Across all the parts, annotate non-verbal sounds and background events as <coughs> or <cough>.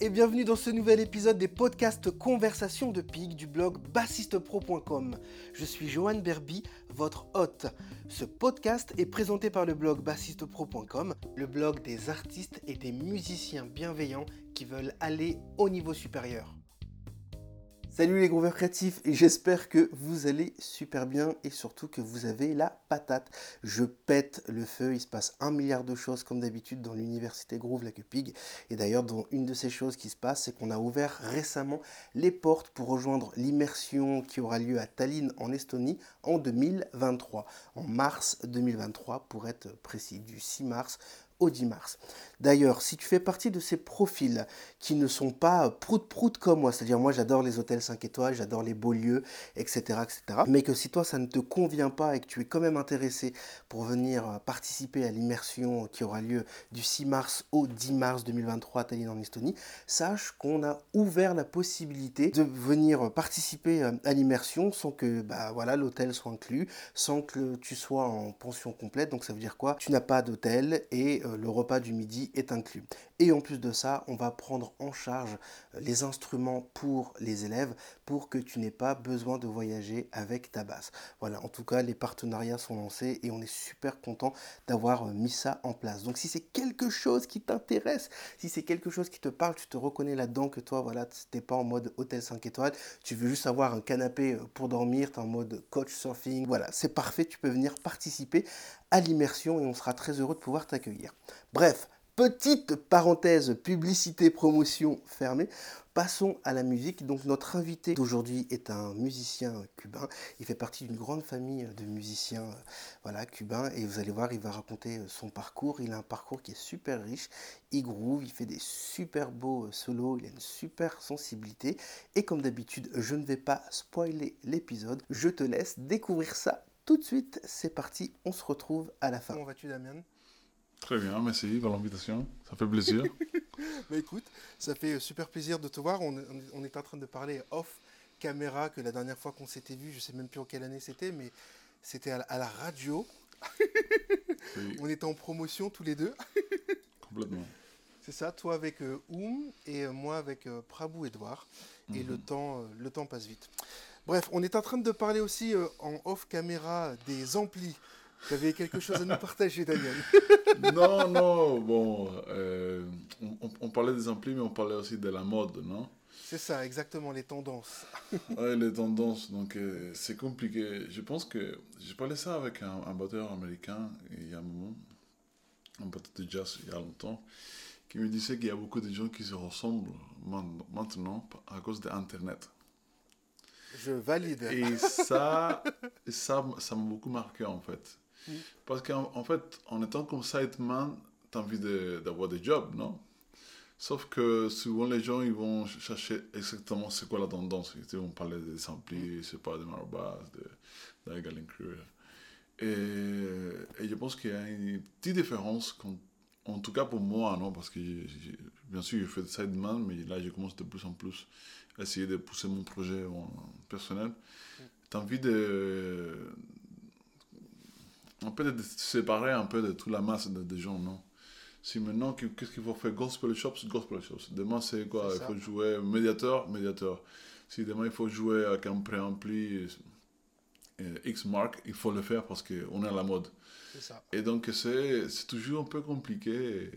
Et bienvenue dans ce nouvel épisode des podcasts Conversation de Pig du blog bassistepro.com. Je suis Johan Berby, votre hôte. Ce podcast est présenté par le blog bassistepro.com, le blog des artistes et des musiciens bienveillants qui veulent aller au niveau supérieur. Salut les grooveurs créatifs j'espère que vous allez super bien et surtout que vous avez la patate. Je pète le feu, il se passe un milliard de choses comme d'habitude dans l'université Groove Lacupig. Et d'ailleurs, une de ces choses qui se passe, c'est qu'on a ouvert récemment les portes pour rejoindre l'immersion qui aura lieu à Tallinn en Estonie en 2023, en mars 2023 pour être précis, du 6 mars au 10 mars. D'ailleurs, si tu fais partie de ces profils qui ne sont pas prout-prout comme moi, c'est-à-dire moi j'adore les hôtels 5 étoiles, j'adore les beaux lieux, etc., etc., mais que si toi ça ne te convient pas et que tu es quand même intéressé pour venir participer à l'immersion qui aura lieu du 6 mars au 10 mars 2023 à Tallinn en Estonie, sache qu'on a ouvert la possibilité de venir participer à l'immersion sans que bah, voilà, l'hôtel soit inclus, sans que tu sois en pension complète. Donc ça veut dire quoi? Tu n'as pas d'hôtel et euh, le repas du midi inclus. Et en plus de ça, on va prendre en charge euh, les instruments pour les élèves pour que tu n'aies pas besoin de voyager avec ta basse. Voilà, en tout cas, les partenariats sont lancés et on est super content d'avoir euh, mis ça en place. Donc si c'est quelque chose qui t'intéresse, si c'est quelque chose qui te parle, tu te reconnais là-dedans que toi, voilà, tu n'es pas en mode hôtel 5 étoiles, tu veux juste avoir un canapé pour dormir, tu es en mode coach surfing, voilà, c'est parfait, tu peux venir participer à l'immersion et on sera très heureux de pouvoir t'accueillir. Bref, petite parenthèse publicité promotion fermée. Passons à la musique. Donc notre invité d'aujourd'hui est un musicien cubain. Il fait partie d'une grande famille de musiciens voilà, cubains et vous allez voir, il va raconter son parcours. Il a un parcours qui est super riche. Il groove, il fait des super beaux solos, il a une super sensibilité et comme d'habitude, je ne vais pas spoiler l'épisode. Je te laisse découvrir ça tout de suite, c'est parti, on se retrouve à la fin. Comment vas-tu Damien? Très bien, merci pour l'invitation, ça fait plaisir. <laughs> bah écoute, ça fait super plaisir de te voir, on, est en train de parler off caméra que la dernière fois qu'on s'était vu, je sais même plus en quelle année c'était, mais c'était à, la radio. <laughs> On était en promotion tous les deux. Complètement. <laughs> C'est ça, toi avec euh, Oum et euh, moi avec euh, Prabhu Edouard. Et le, mhm. temps, le temps passe vite. Bref, on est en train de parler aussi en off caméra des amplis. Tu avais quelque chose à nous partager, Daniel <laughs> Non, non, bon, on, parlait des amplis, mais on parlait aussi de la mode, non? C'est ça, exactement, les tendances. <laughs> oui, les tendances, donc c'est compliqué. Je pense que j'ai parlé ça avec un, un batteur américain il y a un moment, un batteur de jazz il y a longtemps qui me disait qu'il y a beaucoup de gens qui se ressemblent maintenant à cause d'Internet. Je valide. Et ça, ça, ça m'a beaucoup marqué en fait. Parce qu'en fait, en étant comme sideman, tu as envie d'avoir des jobs, non? Sauf que souvent les gens ils vont chercher exactement c'est quoi la tendance. Ils vont parler des amplis, c'est pas des marabas, de, de et, et je pense qu'il y a une petite différence en tout cas pour moi, non, parce que bien sûr, je fais de sideman, mais là, je commence de plus en plus à essayer de pousser mon projet personnel. Tu as envie de. Un peu de se séparer un peu de toute la masse de, gens, non? Si maintenant, qu'est-ce qu'il faut faire? Gospel Shops, Gospel Shops. Demain, c'est quoi? Il faut jouer médiateur, médiateur. Si demain, il faut jouer avec un préampli euh, X mark, il faut le faire parce qu'on est à la mode. Et donc, c'est toujours un peu compliqué.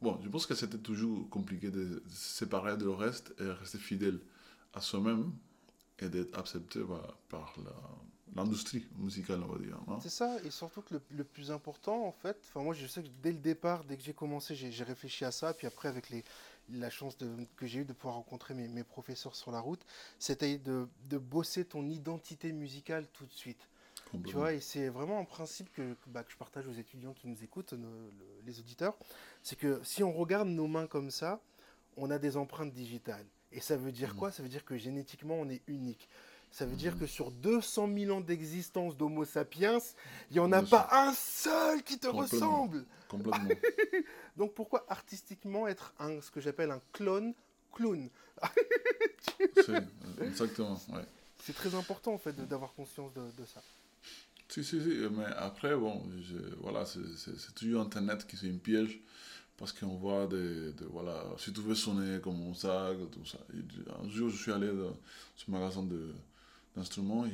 Bon, je pense que c'était toujours compliqué de se séparer de le reste et rester fidèle à soi-même et d'être accepté par, l'industrie musicale, on va dire. C'est ça, et surtout que le, plus important, en fait, enfin moi je sais que dès le départ, dès que j'ai commencé, j'ai réfléchi à ça, puis après avec les, la chance de, que j'ai eu de pouvoir rencontrer mes, mes, professeurs sur la route, c'était de, de bosser ton identité musicale tout de suite. Tu vois, et c'est vraiment un principe que, bah, que, je partage aux étudiants qui nous écoutent, les auditeurs, c'est que si on regarde nos mains comme ça, on a des empreintes digitales. Et ça veut dire mmh. quoi? Ça veut dire que génétiquement, on est unique. Ça veut dire que sur 200 000 ans d'existence d'Homo sapiens, il n'y en a pas un seul qui te ressemble. Complètement. <laughs> Donc pourquoi artistiquement être un, ce que j'appelle un clone clown <laughs> Exactement, ouais. C'est très important en fait d'avoir conscience de, de ça. Si, si, si, mais après, bon, je, voilà, c'est toujours Internet qui est une piège parce qu'on voit des, de, voilà, si tu veux sonner comme ça, tout ça. un jour, je suis allé dans ce magasin d'instruments,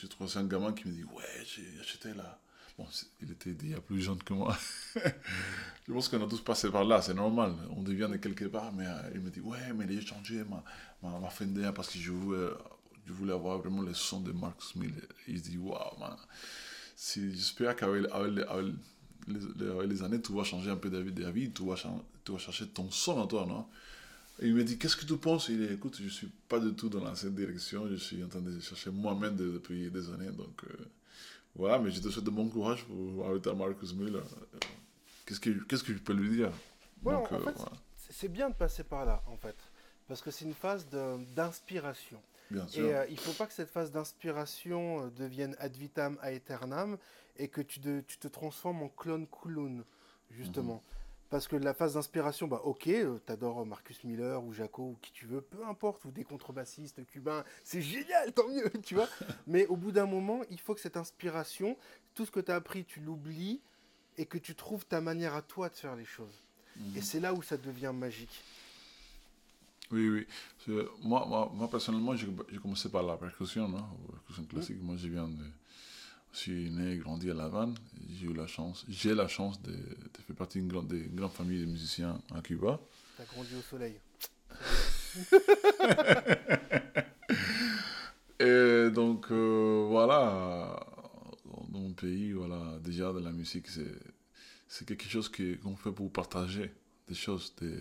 j'ai trouvé un gamin qui me dit, ouais, j'ai acheté là. Bon, il était a plus jeune que moi. <laughs> je pense qu'on a tous passé par là, c'est normal. On devient de quelque part, mais euh, il me dit, ouais, mais j'ai changé ma, ma, ma Fender parce que je voulais, avoir vraiment le son de Mark Smith. Il dit, waouh, J'espère qu'avec les, années, tu vas changer un peu d'avis, tu, vas tu vas chercher ton son à toi, non? Et il me dit, qu'est-ce que tu penses? Il dit, écoute, je ne suis pas du tout dans cette direction, je suis en train de chercher moi-même depuis des années. Donc euh, voilà, mais je te souhaite de bon courage pour arrêter Marcus Miller. Qu'est-ce que, qu'est-ce que je peux lui dire? Ouais, en euh, fait, c'est bien de passer par là, en fait. Parce que c'est une phase d'inspiration. Bien sûr. Et euh, il ne faut pas que cette phase d'inspiration devienne ad vitam aeternam et que tu, tu te transformes en clone Kulun, justement. Mhm. Parce que la phase d'inspiration, bah ok, euh, t'adores Marcus Miller ou Jaco ou qui tu veux, peu importe, ou des contrebassistes cubains, c'est génial, tant mieux, <laughs> tu vois. Mais au bout d'un moment, il faut que cette inspiration, tout ce que tu as appris, tu l'oublies et que tu trouves ta manière à toi de faire les choses. Et mhm. c'est là où ça devient magique. Oui, oui. Moi, moi, moi, personnellement, j'ai commencé par la percussion, non la percussion classique. Moi, je viens de je suis né et grandi à La Havane. J'ai eu la chance, j'ai la chance de, de, faire partie d'une grande, grande famille de musiciens à Cuba. T'as grandi au soleil. <laughs> et donc euh, voilà, dans mon pays, voilà, déjà de la musique, c'est, c'est quelque chose qu'on fait pour partager des choses. Des,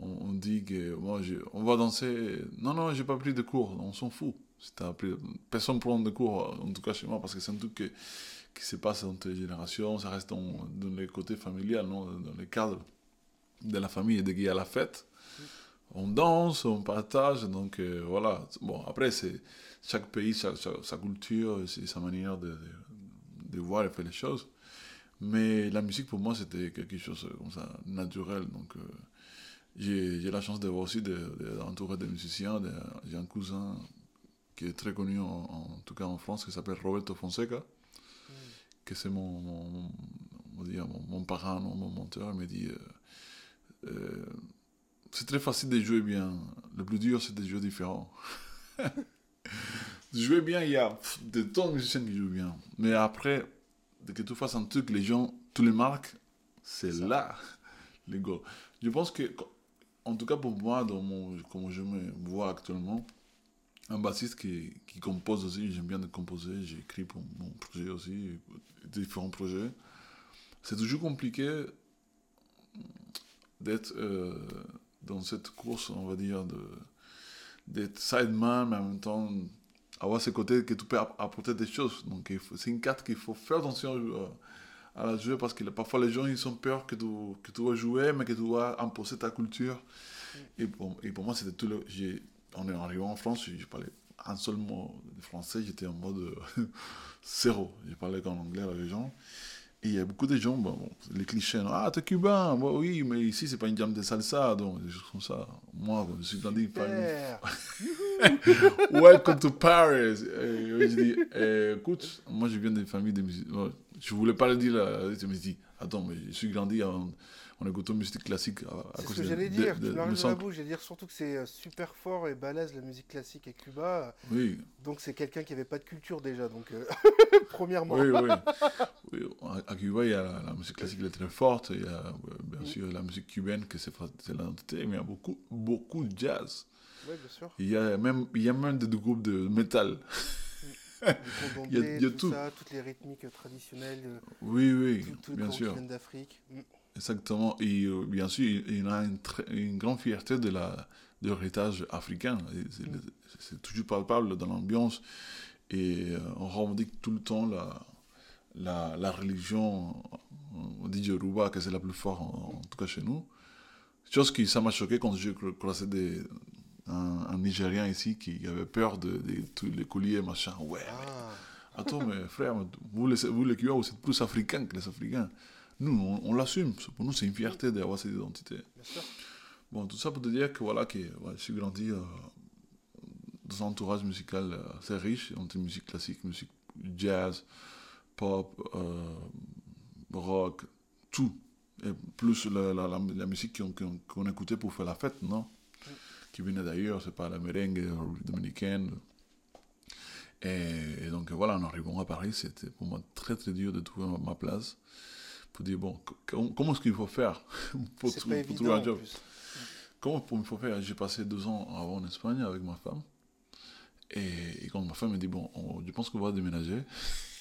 on, on, dit que moi, on va danser. Non, non, j'ai pas pris de cours, on s'en fout. Personne ne prend de cours, en tout cas chez moi, parce que c'est un truc que, qui se passe entre les générations, ça reste dans, dans les côtés familial, non dans les cadres de la famille. Et qu'il y a la fête, on danse, on partage, donc euh, voilà. Bon, après, c'est chaque pays, sa, sa, culture, sa manière de, de, voir et faire les choses. Mais la musique, pour moi, c'était quelque chose comme ça, naturel. Donc, euh, j'ai la chance d'avoir aussi d'entourer de, de, musiciens. J'ai un cousin qui est très connu en, tout cas en France, qui s'appelle Roberto Fonseca, mm. que c'est mon, mon, mon, mon, parrain, mon mentor. Il me dit euh, euh, c'est très facile de jouer bien. Le plus dur, c'est de jouer différent. de <laughs> jouer bien, il y a des tonnes de musiciens qui jouent bien. Mais après, dès que tu fasses un truc, les gens, tous les marques, c'est là les gars. Je pense que, en tout cas pour moi, dans mon, comme je me vois actuellement, un bassiste qui, qui compose aussi, j'aime bien de composer, j'écris pour mon projet aussi, différents projets. C'est toujours compliqué d'être euh, dans cette course, on va dire, d'être sideman, mais en même temps avoir ce côté que tu peux apporter des choses. Donc c'est une carte qu'il faut faire attention à, la jouer parce que parfois les gens ils ont peur que tu, que tu vas jouer, mais que tu vas imposer ta culture. Et pour, et pour moi, c'était tout le on est arrivé en France, je parlais un seul mot de français, j'étais en mode euh, <laughs> zéro. Je parlais qu'en anglais avec les gens. Et il y a beaucoup de gens, bon, les clichés, ah, t'es cubain, oui, mais ici, c'est pas une jam de salsa, donc des choses comme ça. Moi, je suis grandi par <laughs> Welcome to Paris. Et je dis, eh, écoute, moi, je viens d'une famille de musique. Je voulais pas le dire, là. je me dis, attends, mais je suis grandi en on écoute musique classique. C'est ce que j'allais dire, tu m'arrives dans la bouche. J'allais dire surtout que c'est euh, super fort et balèze la musique classique à Cuba. Oui. Donc c'est quelqu'un qui n'avait pas de culture déjà, donc euh, <laughs> premièrement. Oui, oui. <laughs> oui. À Cuba, il y a la, musique classique est très forte. Il y a bien sûr la musique cubaine, que c'est l'identité, mais il y a beaucoup, beaucoup de jazz. Oui, bien sûr. Il y a même, il y a même des, groupes de métal. <laughs> <laughs> il y a, il y a tout, Ça, toutes les rythmiques traditionnelles. Oui, oui, bien sûr. d'Afrique. Mm. Exactement. Et euh, bien sûr, il a une, une, grande fierté de l'héritage africain. C'est toujours palpable dans l'ambiance. Et euh, on revendique tout le temps la, la, la religion, on dit Yoruba, que c'est la plus forte, en, tout cas chez nous. Chose qui, ça m'a choqué quand j'ai croisé des, un, Nigérien ici qui avait peur de, tous les colliers, machin. Ouais, ah. attends, mais frère, vous les, vous les vous êtes plus africains que les Africains nous, on, l'assume. Pour nous, c'est une fierté d'avoir cette identité. Bon, tout ça pour te dire que voilà, que, je suis grandi euh, dans un entourage musical euh, assez riche, entre musique classique, musique jazz, pop, euh, rock, tout. Et plus la, la, la, la musique qu'on qu'on écoutait pour faire la fête, non? Qui venait d'ailleurs, c'est pas la merengue dominicaine. Et, et donc voilà, en arrivant à Paris, c'était pour moi très très dur de trouver ma, ma place. Pour dire, bon, com- comment est-ce qu'il faut faire <laughs> pour, trou- trouver un job? Comment il faut faire? J'ai passé deux ans avant en Espagne avec ma femme. Et, et quand ma femme me dit, bon, on- je pense qu'on va déménager.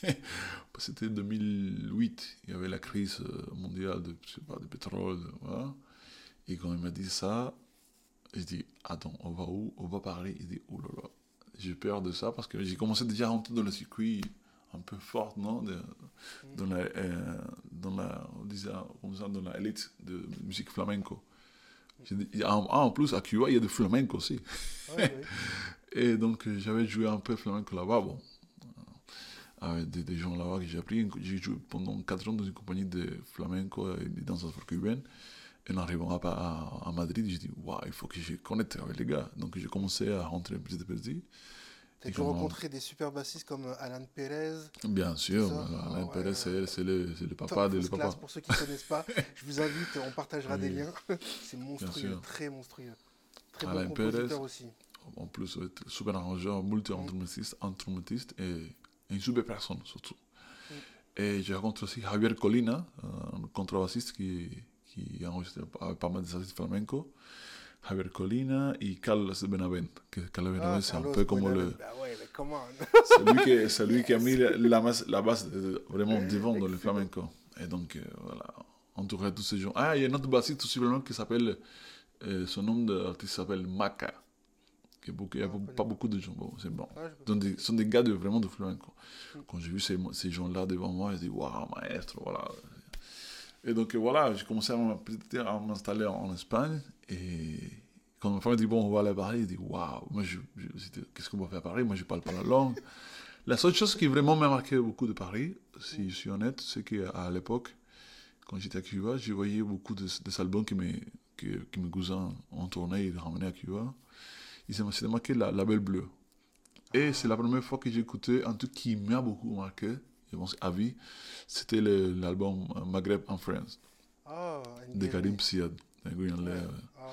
<laughs> C'était 2008, il y avait la crise euh, mondiale de, je sais pas, de pétrole. voilà. Et quand il m'a dit ça, je dis, attends, on va où? On va Paris. Il dit, oh là là, j'ai peur de ça parce que j'ai commencé déjà à rentrer dans le circuit un peu fort, non? De- dans la, euh, dans la, on disait, comme ça, dans la élite de musique flamenco. Dit- En, ah, en plus, à Cuba, il y a du flamenco aussi. Ouais, ouais. <laughs> Et donc, euh, j'avais joué un peu flamenco là-bas, bon, euh, avec des, des gens là-bas que j'ai appris. J'ai joué pendant 4 ans dans une compagnie de flamenco et des danses afro-cubaines. Et en arrivant à, à, à Madrid, j'ai dit, waouh, il faut que je connecte avec les gars. Donc, j'ai commencé à rentrer petit à petit. T'as Et pu rencontrer des super bassistes comme Alan Pérez. Bien sûr, ça voilà, Ah Pérez, c'est le, papa de le papa. Pour ceux qui ne connaissent pas, <laughs> je vous invite, on partagera des liens. <laughs> C'est monstrueux, très monstrueux. Très Alain bon Pérez. aussi. En plus, super arrangeur, multi-instrumentiste, instrumentiste et, une super personne surtout. Et j'ai rencontré aussi Javier Colina, un contrebassiste qui, qui a enregistré pas, mal de artistes flamenco. Javier Colina et Carlos Benavent. Que Carlos Benavent, Ah, c'est un peu comme le. C'est lui, qui, a mis la, la, masse- la base vraiment devant dans le flamenco. Et donc, euh, voilà, entouré de tous ces gens. Ah, il y a un autre bassiste aussi vraiment qui s'appelle. euh, son nom d'artiste s'appelle Maca. Il n'y a Ah, pas beaucoup de gens. Bon, c'est bon. Ouais, je Ce sont des, ce sont des gars de, vraiment de flamenco. Quand j'ai vu ces, ces gens-là devant moi, j'ai dit, waouh, maestro, voilà. Et donc euh, voilà, j'ai commencé à, m'installer en Espagne. Et quand ma femme dit, bon, on va aller à Paris, j'ai dit, waouh, moi, je, je- c'était- qu'est-ce qu'on va faire à Paris? Moi, je ne parle pas la langue. La seule chose qui vraiment m'a marqué beaucoup de Paris, si je suis honnête, c'est qu'à l'époque, quand j'étais à Cuba, je voyais beaucoup de, des albums que mes, que, mes cousins ont tourné et ramené à Cuba. Ils s'étaient marqué la, la Belle Bleue. Et c'est la première fois que j'ai écouté un truc qui m'a beaucoup marqué, je pense à vie, c'était l'album euh, Maghreb and Friends Ah, de. Karim Siad. Ouais. Ah,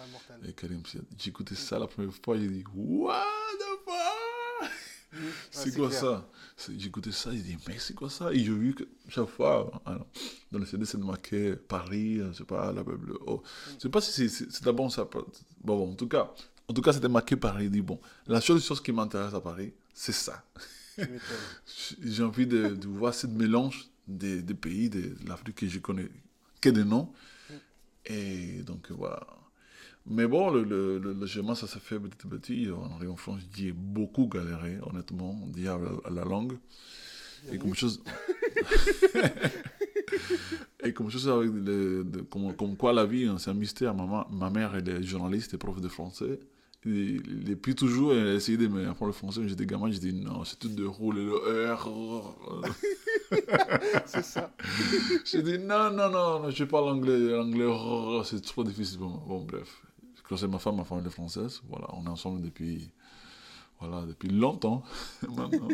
et Karim Siad. J'ai écouté ça la première fois, j'ai dit What the fuck? Mm. C'est Ouais, quoi clair. ça? Écouté ça, j'ai dit mais c'est quoi ça? Et j'ai vu que chaque fois, alors, dans le CD, c'est marqué Paris, je sais pas, la Bleue. Oh. Je sais pas si c'est- d'abord ça. Bon, bon, en tout cas, en tout cas, c'était marqué Paris. Dit bon, la seule chose qui m'intéresse à Paris, c'est ça. J'ai envie de, de voir ce mélange des, des pays de l'Afrique que je connais que des noms. Et donc voilà. Mais bon, le, le, le, le chemin, ça s'est fait petit à petit. En arrivant en France, j'y ai beaucoup galéré, honnêtement, dit à la, à la langue. Et comme chose. <laughs> et comme chose avec le, de- comme, comme quoi la vie, hein, c'est un mystère. Ma, ma mère, elle est journaliste et prof de français. Et depuis toujours, elle a essayé de m'apprendre le français. mais J'étais gamin, j'ai dit non, c'est tout de rouler le R. <laughs> C'est ça. <laughs> J'ai dit non, non, non, je parle anglais, l'anglais, c'est trop difficile pour moi. Bon, bref. Quand c'est ma femme, ma femme est française. Voilà, on est ensemble depuis, voilà, depuis longtemps <laughs> maintenant.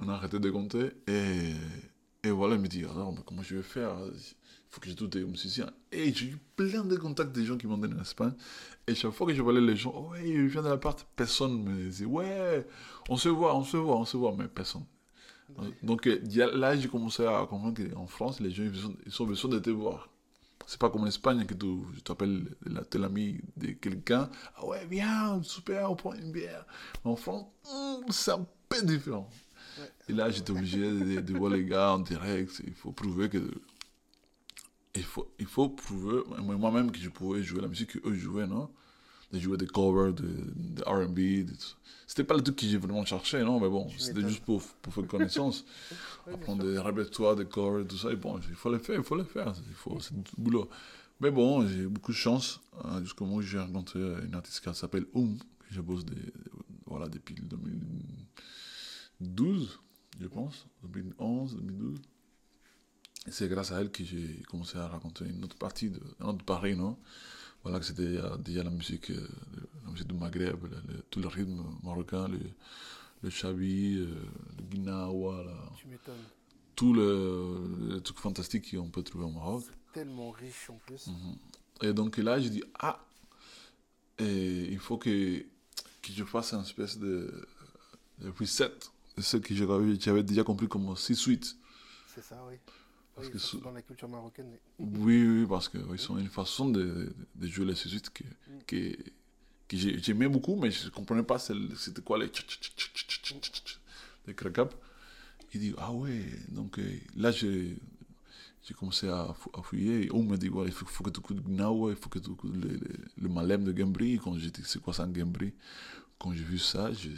on a arrêté de compter. Et, et voilà, elle me dit alors, mais comment je vais faire? Faut que je trouve des musiciens. Et j'ai eu plein de contacts des gens qui m'ont donné en Espagne. Et chaque fois que je voyais les gens, oh, ouais, je viens de l'appart, personne me disait, ouais, on se voit, on se voit, on se voit, mais personne. Donc euh, là, j'ai commencé à comprendre qu'en France, les gens, ils ont, besoin de te voir. C'est pas comme en Espagne que tu je t'appelle la- t'es l'ami de quelqu'un. Ah ouais, viens, super, on prend une bière. Mais en France, hmm, c'est un peu différent. Ouais. Et là, j'étais obligé de, de voir les gars en direct. Il faut prouver que. Il faut, il faut prouver, moi- moi-même, que je pouvais jouer la musique qu'eux jouaient, non? De jouer des covers, de, de RB. C'était pas le truc que j'ai vraiment cherché, non? Mais bon, c'était juste pour, pour faire connaissance. <laughs> Apprendre des répertoires, des covers, tout ça. Et bon, il faut le faire, il faut le faire. Il faut, c'est du boulot. Mais bon, j'ai eu beaucoup de chance. hein, jusqu'au moment où j'ai rencontré une artiste qui s'appelle Oum, que je bosse des, voilà, depuis le 2012, je pense. 2011, 2012. C'est grâce à elle que j'ai commencé à raconter une autre partie, de, un autre Paris, non? Voilà, que c'était déjà la musique, euh, la musique du Maghreb, le, le- tout le rythme marocain, le, le chabi, euh, le guinawa, Tu m'étonnes. tout le, le truc fantastique qu'on peut trouver au Maroc. tellement riche en plus. Mhm. Et donc là, je dis, ah, et il faut que, que je fasse une espèce de, de reset de ce que j'avais j'avais déjà compris comme six suites. C'est ça, oui. Parce oui, que dans la culture marocaine. Mais... Oui, oui, parce qu'ils oui, sont une façon de, de jouer les suites que, mm. que, que j'aimais beaucoup, mais je ne comprenais pas c'était quoi les les craquables. Il dit Ah ouais, donc euh, là j'ai commencé à, à fouiller. Et on me dit ouais, il faut, faut, que tu écoutes Gnawa, il faut que tu écoutes le, le, le, Malem de Gembri. Quand j'ai dit C'est quoi ça, Gembri Quand j'ai vu ça, je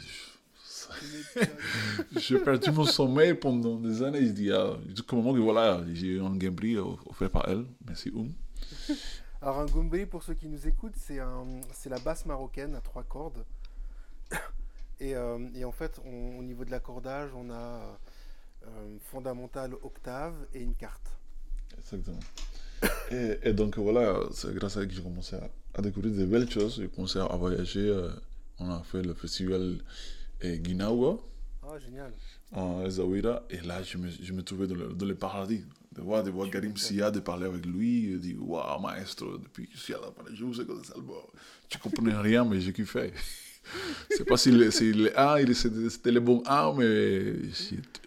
<laughs> j'ai perdu mon sommeil pendant des années. Je dis, ah, jusqu'au moment que voilà, j'ai eu un Gambri offert par elle. Merci, Oum. Alors un goumbri, pour ceux qui nous écoutent, c'est un, c'est la basse marocaine à trois cordes. <coughs> Et, euh, et en fait, on- au niveau de l'accordage, on a euh, fondamental octave et une carte. Exactement. <coughs> Et, et donc voilà, c'est grâce à elle que j'ai commencé à, à découvrir de belles choses. J'ai commencé à voyager. euh, on a fait le festival euh, Guinawa Ah, génial. en Zaouira. Et là, je me, je me trouvais dans le, dans le paradis. De voir, de voir Karim. Sia, de parler avec lui. Je dis, waouh, maestro, depuis que je suis à la Paris, je vous ai. Je comprenais rien, mais j'ai kiffé. <laughs> C'est pas si le, si le A, c'était le bon A, mais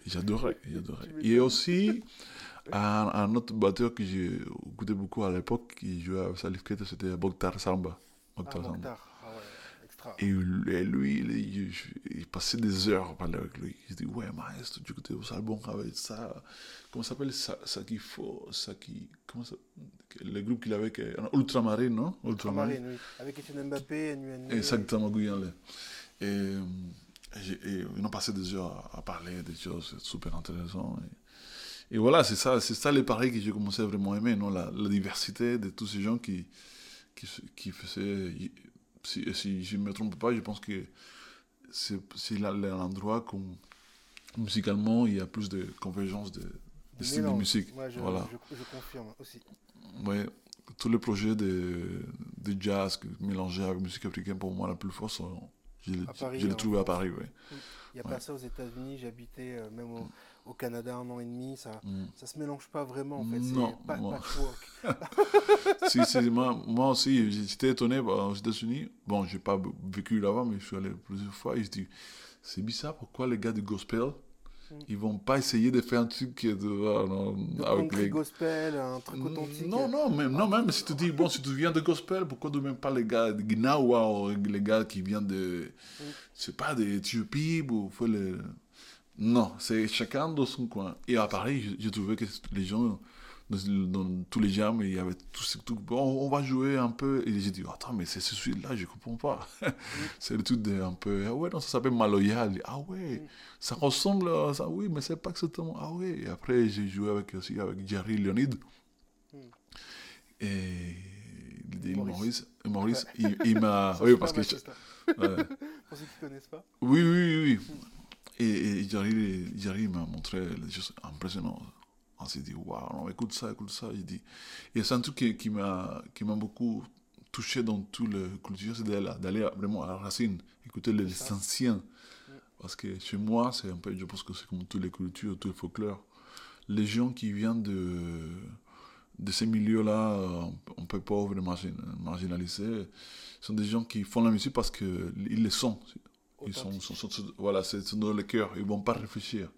j'adorais. j'adorais. Et aussi, un, un autre batteur que j'ai écouté beaucoup à l'époque, qui jouait avec Salif Keita, c'était Mokhtar Samba. Ah, Samba. Mokhtar. Et, et lui, il, passait des heures à parler avec lui. Il dit Ouais, maestro, tu écoutais vos albums avec ça. Comment ça s'appelle ça, ça qu'il faut Ça qui. Comment ça Le groupe qu'il avait Ultramarine, non? Ultramarine, oui. Avec Etienne Mbappé, NUN. Exactement, Guyane. Et, j'ai- et on a passé des heures à, à parler des choses super intéressantes. Et, et voilà, c'est ça, c'est ça les paris que j'ai commencé à vraiment aimer, non? La, la diversité de tous ces gens qui, qui, qui faisaient. Si, si je ne me trompe pas, je pense que c'est l'endroit où musicalement il y a plus de convergence de, de styles de musique. Ouais, je, voilà. je, je confirme aussi. Ouais, tous les projets de, de jazz mélangés avec musique africaine, pour moi, la plus forte, je je l'ai trouvé à. Paris, ouais. Il n'y a Ouais. pas ça aux États-Unis. J'habitais euh, même au, au Canada un an et demi. Ça Mm. ça se mélange pas vraiment en fait. Non, pas moi- patchwork. <laughs> si, si, moi, moi aussi, j'étais étonné bah, aux États-Unis. Bon, j'ai pas b- vécu là-bas, mais je suis allé plusieurs fois et je dis, c'est bizarre, pourquoi les gars du gospel, Mm. Ils vont pas essayer de faire un truc qui est de, non, Le avec les... gospel, un truc authentique. Non, non, même, non, même si tu dis, bon, si tu viens de gospel, pourquoi tu même pas les gars de Gnawa ou les gars qui viennent de, Mm. je sais pas, d'Éthiopie ou faut le... Non, c'est chacun dans son coin. Et à Paris, je- j'ai trouvé que les gens, dans, dans tous les jams, il y avait tout ce truc, bon, on va jouer un peu. Et j'ai dit, attends, mais c'est ce celui-là, je comprends pas. <laughs> c'est le truc de un peu, ah ouais, non, ça s'appelle Maloya. Je dis, Ah ouais, ça ressemble à ça, oui, mais c'est pas exactement, ah ouais. Et après, j'ai joué avec, aussi avec Jerry Leonid. Et il dit, Maurice. Maurice, Maurice, il, il m'a. <laughs> Oui, parce que. je- <laughs> ouais. Pour ceux qui ne connaissent pas. Oui, oui, oui. oui. Et, et Jerry, Jerry m'a montré des choses impressionnantes. On s'est dit, waouh, écoute ça, écoute ça. Il dit. Et c'est un truc qui, qui m'a qui m'a beaucoup touché dans toute la culture, c'est d'aller d'aller vraiment à la racine, écouter les anciens. Parce que chez moi, c'est un peu, je pense que c'est comme toutes les cultures, tout le folklore. Les gens qui viennent de, de ces milieux-là, euh, un peu pauvres, margin- marginalisés, sont des gens qui font la musique parce qu'ils le sont. Ils sont, Authentique. sont- sont- voilà, c'est c'est dans le cœur, ils vont pas réfléchir.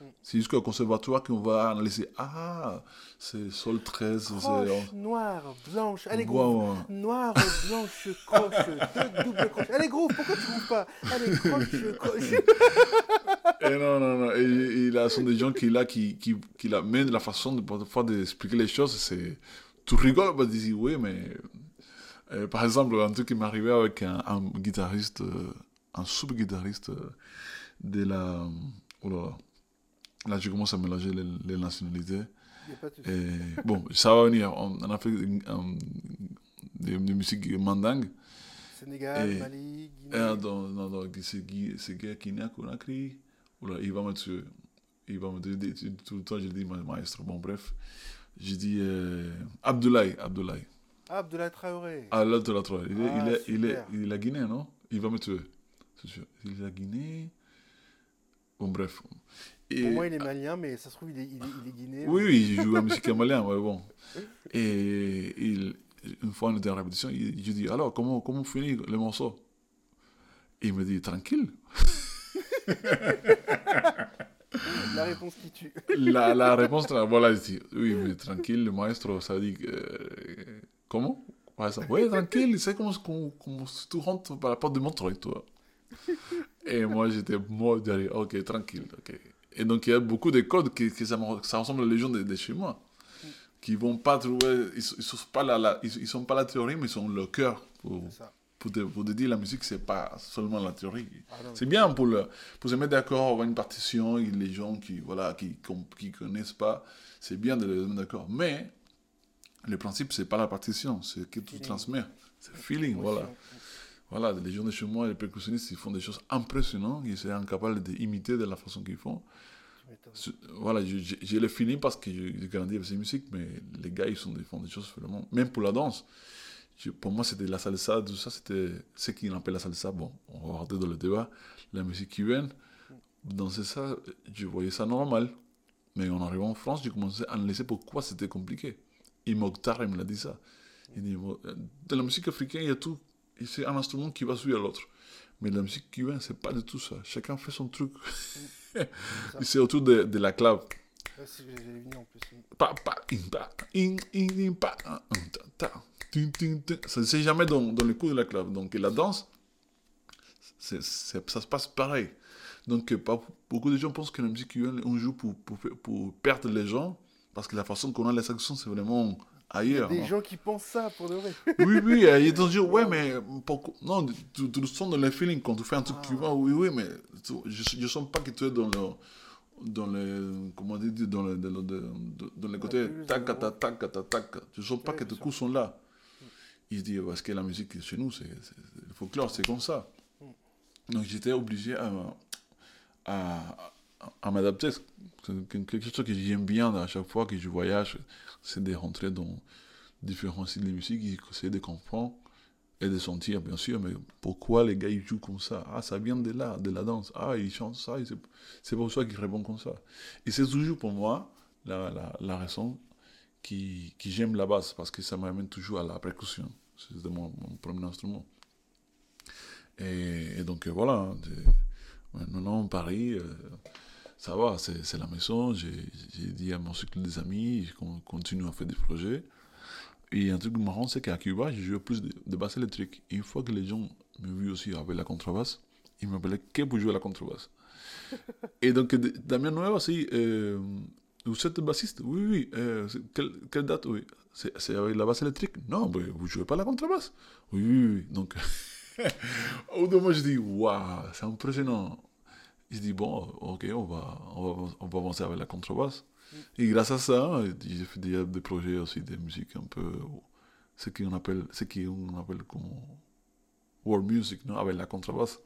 Mm. C'est jusqu'au conservatoire qu'on va analyser. Ah, c'est Sol 13, Croche, noire, blanche. Allez, Wow. Noire, blanche, croche, deux doubles croches. Allez, gros, pourquoi tu trouves pas? Allez, croche, croche. <laughs> Et non, non, non. Et, et là, ce sont des gens qui, là, qui, qui, qui la mènent la façon de, parfois d'expliquer les choses. C'est, tu rigoles, bah, tu dis oui, mais. euh, par exemple, un truc qui m'est arrivé avec un, un guitariste, euh, un sub-guitariste euh, de la. Oh là là. Là, je commence à mélanger les, les nationalités. De. Et, bon, ça va venir. On, on a fait une- un- des, des musiques mandingues. Sénégal, et- Mali, Guinée. Et dans, dans, dans c'est a crié. Oula, il va me tuer. Il va me tuer. Tout le temps, je dis, ma- maestro. Bon, bref. J'ai dit euh, Abdoulaye. Abdoulaye. Ah, Abdoulaye Traoré. Ah, de la trois. Il est, Ah, il, est, il, est, super. il est Guinée, non? Il va me tuer. C'est sûr. Il est à Guinée. Bon, bref. Et... Pour moi, il est malien, mais ça se trouve, il est, il est, il est guinéen. Oui, oui, il joue la musique malien, mais bon. Et il, une fois, on était en répétition, il, je dis Alors, comment, comment finit le morceau? Et il me dit Tranquille. <laughs> La réponse qui tue. La, la réponse, voilà, il dit Oui, mais tranquille, le maestro, ça dit euh, Comment? Oui, tranquille, c'est comme, comme, comme tu rentres par la porte de Montreuil, toi. Et moi, j'étais mort derrière. Ok, tranquille. ok. Et donc, il y a beaucoup de codes qui, ça, ça, ressemble à les gens de, chez moi. Qui vont pas trouver. Ils ne sont, pas la, ils, sont pas la théorie, mais ils sont le cœur. Pour, pour, te, pour te dire la musique, c'est pas seulement la théorie. Ah c'est bien pour, le, pour se mettre d'accord, avoir une partition, et les gens qui voilà qui, qui connaissent pas, c'est bien de les mettre d'accord. Mais le principe, c'est pas la partition, c'est que tu transmets. C'est feeling, voilà. Voilà, les gens de chez moi, les percussionnistes, ils font des choses impressionnantes, ils sont incapables d'imiter de la façon qu'ils font. Voilà, j'ai le feeling parce que j'ai grandi avec ces musiques, mais les gars, ils, sont, font des choses vraiment. Même pour la danse. pour moi, c'était la salsa, tout ça, c'était ce qu'ils appellent la salsa. Bon, on va rentrer dans le débat. La musique cubaine, danser ça, je voyais ça normal. Mais en arrivant en France, j'ai commencé à analyser pourquoi c'était compliqué. Et Mokhtar, il me l'a dit ça. Il dit, dans la musique africaine, il y a tout c'est un instrument qui va suivre l'autre. Mais la musique cubaine, c'est pas du tout ça. Chacun fait son truc. <laughs> c'est autour de, de, la clave. C'est jamais dans, dans le coup de la clave. Donc la danse, ça se passe pareil. Donc pas, beaucoup de gens pensent que la musique cubaine, on joue pour, pour, pour perdre les gens. Parce que la façon qu'on a les actions, c'est vraiment ailleurs. Il y a des gens qui pensent ça pour de vrai. oui, oui, <laughs> ils vont dire, ouais, mais pourquoi... non, tu, tu le sens dans le feeling quand tu fais un truc qui va, oui, oui, mais je ne sens pas que tu es dans le, dans le, comment on dit, dans le, dans le, dans le côté tac, tac, tac, tac, tac, je ne sens pas que tes coups sont là. Il dit, parce que la musique chez nous, c'est le folklore, c'est comme ça. Mm. Donc j'étais obligé à, à, à m'adapter. Quelque chose que j'aime bien à chaque fois que je voyage, c'est de rentrer dans différents styles de musique, essayer de comprendre et de sentir, bien sûr, mais pourquoi les gars ils jouent comme ça? Ah, ça vient de là, de la danse. Ah, ils chantent ça, c'est pour ça qu'ils répondent comme ça. Et c'est toujours pour moi la, la, raison qui, qui j'aime la basse, parce que ça m'amène toujours à la percussion. C'est mon, premier instrument. Et, donc voilà, maintenant Paris. Euh, ça va, c'est la maison. J'ai dit à mon cycle des amis qu'on continue à faire des projets. Et un truc marrant, c'est qu'à Cuba, j'ai joué plus de, de basse électrique. une fois que les gens m'ont vu aussi avec la contrebasse, ils m'appelaient que pour jouer la contrebasse. <laughs> et donc, Damien Noël aussi, euh, vous êtes bassiste? Oui, oui. Euh, quelle, date? Oui. C'est avec la basse électrique? Non, mais vous jouez pas la contrebasse? Oui, oui, oui. Donc, <laughs> au moment, je dis, waouh, c'est impressionnant il dit, bon, ok, on va, on va, on va avancer avec la contrebasse. Et grâce à ça, j'ai fait des, des, projets aussi de musique un peu, ce qu'on appelle, ce qu'on appelle comme world music, non, avec la contrebasse.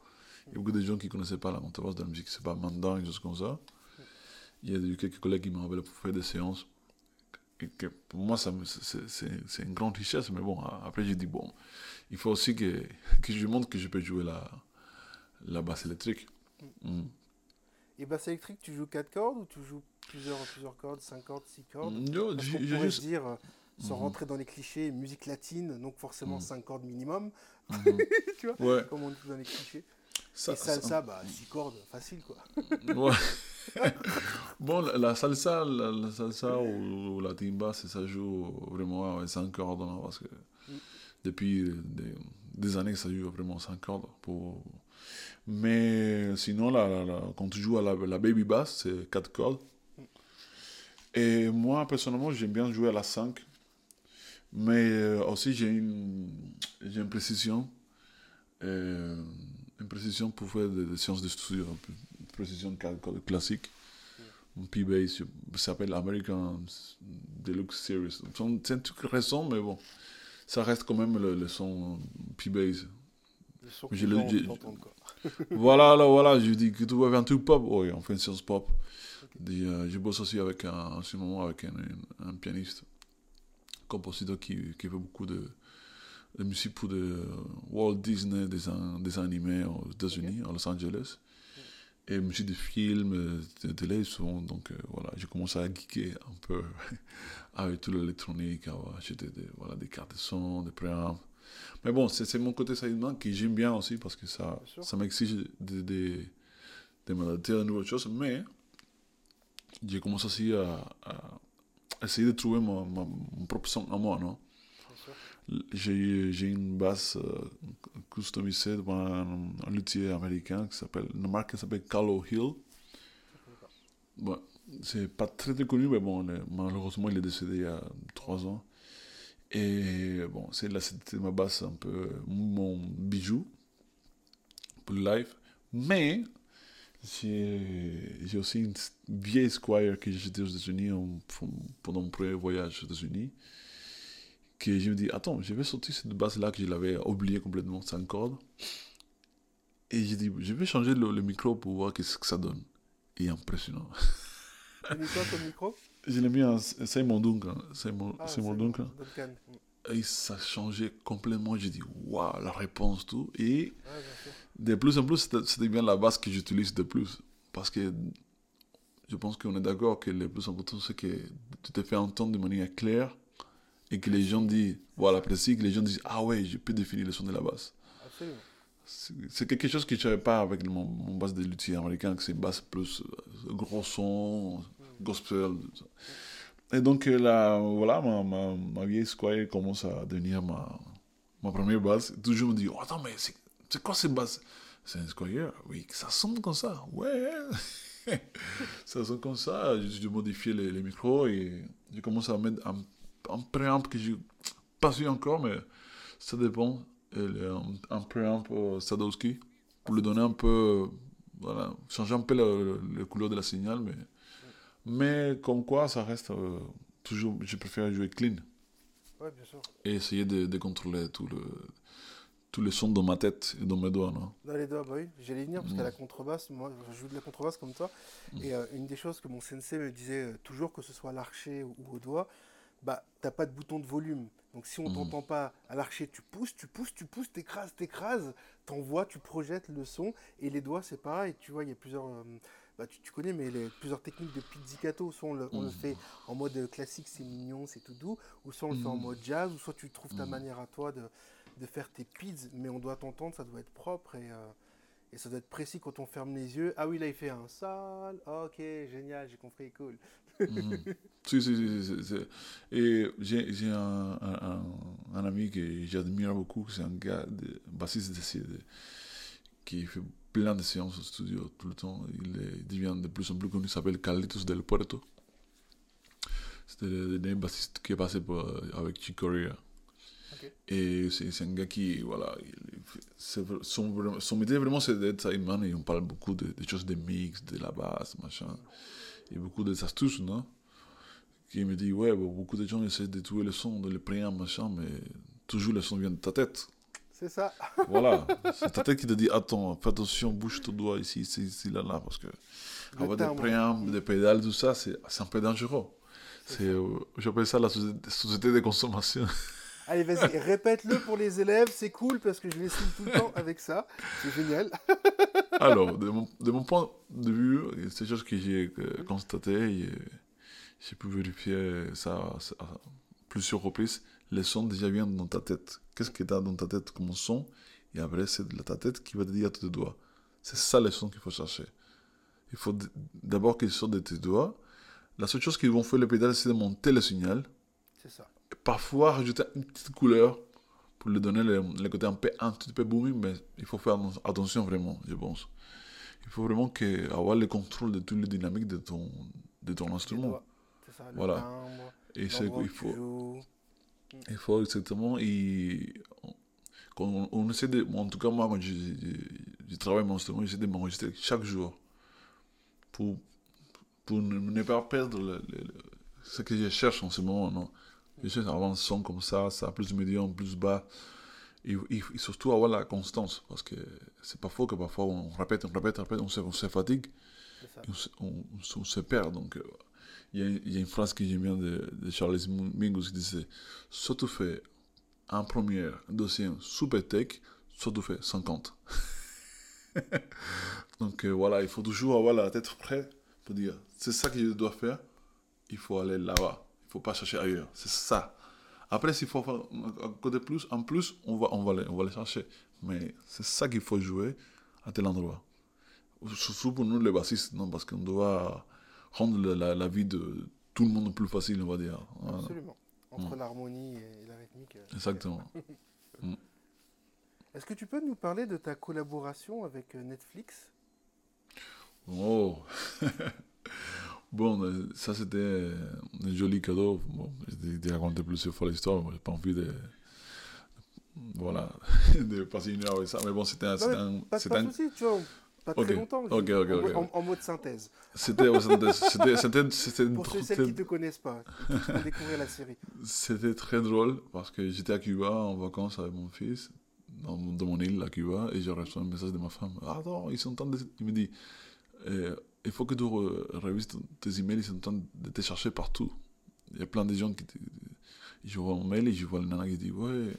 Il y a beaucoup de gens qui ne connaissaient pas la contrebasse de la musique, c'est pas mandant, des choses comme ça. Il y a eu quelques collègues qui m'ont appelé pour faire des séances. Et que pour moi, c'est une grande richesse, mais bon, après j'ai dit, bon, il faut aussi que, que je montre que je peux jouer la, la basse électrique. Mm. Et basse électrique, tu joues 4 cordes ou tu joues plusieurs, plusieurs cordes, 5 cordes, 6 cordes? Mm, Non, je juste... dire, euh, sans mm-hmm. rentrer dans les clichés, musique latine, donc forcément 5 mm. cordes minimum. <laughs> Tu vois ouais. Comme on dit dans les clichés. Ça, Et salsa, ça... bah 6 cordes, facile quoi. <laughs> ouais. <laughs> bon, la, salsa, la, salsa ou, la timba, ça joue vraiment avec 5 cordes, hein, parce que depuis des, des, années, ça joue vraiment 5 cordes pour mais sinon, la, quand tu joues à la, baby bass, c'est 4 cordes. Et moi, personnellement, j'aime bien jouer à la 5. Mais euh, aussi, j'ai une, une précision. Euh, une précision pour faire des, séances de studio. Une précision classique. Un P-Bass, ça s'appelle American Deluxe Series. C'est un truc récent, mais bon, ça reste quand même le, son P-Bass. Le son que je voilà, là, voilà, je dis que tu veux faire un truc pop. Oui, on fait une séance pop. Euh, je bosse aussi avec un, en ce moment avec un, un pianiste, compositeur qui, qui fait beaucoup de, de musique pour de Walt Disney, des, des animés aux États-Unis, à Los Angeles. Et musique de films, de télé, souvent. Donc euh, voilà, j'ai commencé à geeker un peu <laughs> avec tout l'électronique, à acheter des, voilà, des cartes de son, des préamps. Mais bon, c'est mon côté sideman que j'aime bien aussi parce que ça, ça m'exige de, de, de m'adapter à de nouvelles choses. Mais j'ai commencé aussi à, à, essayer de trouver mon, mon, propre son à moi, non? J'ai une basse euh, customisée par un, un, luthier américain qui s'appelle, une marque qui s'appelle Carlo Hill. Bon, c'est pas très, très connu, mais bon, malheureusement, il est décédé il y a trois ans. Et bon, c'est là, c'était ma basse un peu mon bijou pour le live. Mais j'ai aussi une vieille Squire que j'ai aux États-Unis pendant mon premier voyage aux États-Unis. Que je me dis, attends, je vais sortir cette basse-là que je l'avais oubliée complètement, sans corde. Et j'ai dit, je vais changer le, micro pour voir ce que ça donne. Et impressionnant. Quoi comme micro? Je l'ai mis en Simon Duncan. Simon, ah, Simon Duncan. Et ça a changé complètement. J'ai dit, waouh, la réponse, tout. Et de plus en plus, c'était bien la base que j'utilise de plus. Parce que je pense qu'on est d'accord que le plus important, c'est que tu te fais entendre de manière claire et que les gens disent, voilà, précis, que les gens disent, ah ouais, je peux définir le son de la basse. Absolument. C'est quelque chose que je n'avais pas avec mon, mon basse de luthier américain, que c'est basse plus euh, gros son, gospel. Et donc euh, là, voilà, ma, ma, ma, vieille Squire commence à devenir ma, ma première basse. Toujours me dit, oh, attends, mais c'est quoi cette basse? C'est un Squire? Oui, ça sonne comme ça. Ouais. <laughs> ça sonne comme ça. J'ai modifié les, les, micros et je commence à mettre un, un préamp que je pas su encore, mais ça dépend. Un, un préamp Sadowski pour lui donner un peu, voilà, changer un peu la, la couleur de la signal, mais mais comme quoi, ça reste euh, toujours. Je préfère jouer clean. Ouais, bien sûr. Et essayer de, de contrôler tout le, tous les sons dans ma tête et dans mes doigts, non? Dans les doigts, bah oui. J'allais venir parce qu'à la mm. contrebasse, moi, je joue de la contrebasse comme toi. Mm. Et euh, une des choses que mon sensei me disait euh, toujours, que ce soit à l'archer ou, au doigt, bah, t'as pas de bouton de volume. Donc si on mm. t'entend pas à l'archer, tu pousses, tu pousses, tu pousses, t'écrases, t'écrases, t'envoies, tu projettes le son. Et les doigts, c'est pareil. Tu vois, il y a plusieurs bah, tu, connais, mais les, plusieurs techniques de pizzicato, soit on le, on le, mm. fait en mode classique, c'est mignon, c'est tout doux, ou soit on le fait en mm. mode jazz, ou soit tu trouves ta mm. manière à toi de, de faire tes pizzas, mais on doit t'entendre, ça doit être propre et, euh, et ça doit être précis quand on ferme les yeux. Ah oui, là il fait un sol, ok, génial, j'ai compris, cool. <laughs> si, si, si, Et j'ai un, un, un, ami que j'admire beaucoup, c'est un gars, de, bassiste de, qui fait plein de séances au studio tout le temps. Il, devient de plus en plus connu, il s'appelle Carlitos Del Puerto. C'était le dernier bassiste qui est passé pour, avec Chick Corea. Et c'est un gars qui, voilà, son, son métier vraiment c'est d'être sideman et on parle beaucoup de, choses de mix, de la basse, machin. Et beaucoup de astuces, non Qui me dit, ouais, beaucoup de gens essaient de trouver le son, de le prendre, machin, mais toujours le son vient de ta tête. C'est ça. Voilà. <laughs> C'est ta tête qui te dit Attends, fais attention, bouge ton doigt ici, ici, ici, là, là. Parce que avoir des préambles, des pédales, tout ça, c'est un peu dangereux. C'est, euh, j'appelle ça la société de consommation. <laughs> Allez, vas-y, répète-le pour les élèves, c'est cool parce que je les suis tout le temps avec ça. C'est génial. <laughs> Alors, de mon, de mon, point de vue, c'est chose que j'ai euh, constaté, j'ai pu vérifier ça, ça plusieurs reprises les sons déjà viennent dans ta tête. Qu'est-ce que tu as dans ta tête comme son? Et après, c'est ta tête qui va te dire à tes doigts. C'est ça les sons qu'il faut chercher. Il faut d'abord qu'ils sortent de tes doigts. La seule chose qu'ils vont faire les pédales, c'est de monter le signal. C'est ça. Et parfois, rajouter une petite couleur pour lui donner le, côté un, peu, un petit peu booming, mais il faut faire attention vraiment, je pense. Il faut vraiment que, avoir le contrôle de toutes les dynamiques de ton, de ton instrument. Ça, le voilà. Timbre, et c'est il faut. Il faut exactement. Et quand on, essaie de. En tout cas, moi, quand je, je, travaille mon instrument, j'essaie de m'enregistrer chaque jour pour, pour ne, pas perdre le, ce que je cherche en ce moment. Non? Je cherche avoir un son comme ça, ça plus médium, plus bas. Et, surtout avoir la constance, parce que c'est pas faux que parfois on répète, on répète, on répète, on se, on se fatigue, on, on, se perd. Donc, euh, il y, a une phrase que j'aime bien de, de Charles Mingus qui disait Soit tu fais un premier, un deuxième super tech, soit tu fais 50. <laughs> Donc euh, voilà, il faut toujours avoir la tête prête pour dire c'est ça que je dois faire, il faut aller là-bas. Il faut pas chercher ailleurs. C'est ça. Après, s'il faut faire un côté plus, en plus, on va, on va, on va aller chercher. Mais c'est ça qu'il faut jouer à tel endroit. Surtout pour nous, les bassistes, non, parce qu'on doit rendre la, la, vie de tout le monde plus facile, on va dire. Absolument. Entre mm. l'harmonie et la rythmique. Exactement. <laughs> mm. Est-ce que tu peux nous parler de ta collaboration avec euh, Netflix? Oh <laughs> Bon, euh, ça c'était un joli cadeau. Bon, j'ai raconté plusieurs fois l'histoire, j'ai pas envie de. Voilà, <laughs> de passer une heure avec ça. Mais bon, c'était un. Non, pas, pas un... de soucis, tu vois. Pas très longtemps. Ok, ok, ok. En, en, mode synthèse. C'était en synthèse. C'était <laughs> Pour ceux celles qui ne te connaissent pas, pour découvrir la série. C'était très drôle parce que j'étais à Cuba en vacances avec mon fils, dans, dans mon île à Cuba, et j'ai reçu un message de ma femme. Ah non, ils sont en train de. Il me dit euh, il faut que tu révises tes emails, ils sont en train de te chercher partout. Il y a plein de gens qui. Je vois mon mail et je vois le nana qui dit Ouais,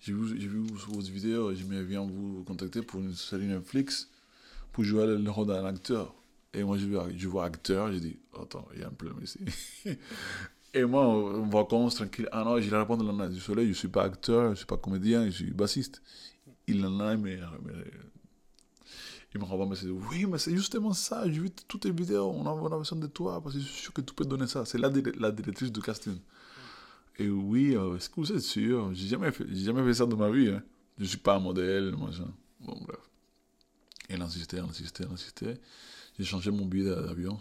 j'ai vu, vu votre vidéo et j'aimerais bien vous contacter pour une série Netflix pour jouer le rôle d'un acteur. Et moi, je, vois acteur, je dis Attends, il y a un problème ici. <laughs> et moi, en vacances, tranquille. Ah non, je réponds à la du soleil Je ne suis pas acteur, je ne suis pas comédien, je suis bassiste. Il en a, mais il me renvoie un message. Oui, mais c'est justement ça. J'ai vu toutes tes vidéos. On a, besoin de toi parce que je suis sûr que tu peux donner ça. C'est la, la directrice de casting. Et oui, euh, est-ce que vous êtes sûr? J'ai jamais, jamais fait ça de ma vie. Hein. Je suis pas un modèle, machin. Bon, bref. Elle insistait, elle insistait, elle insistait. J'ai changé mon billet d'avion.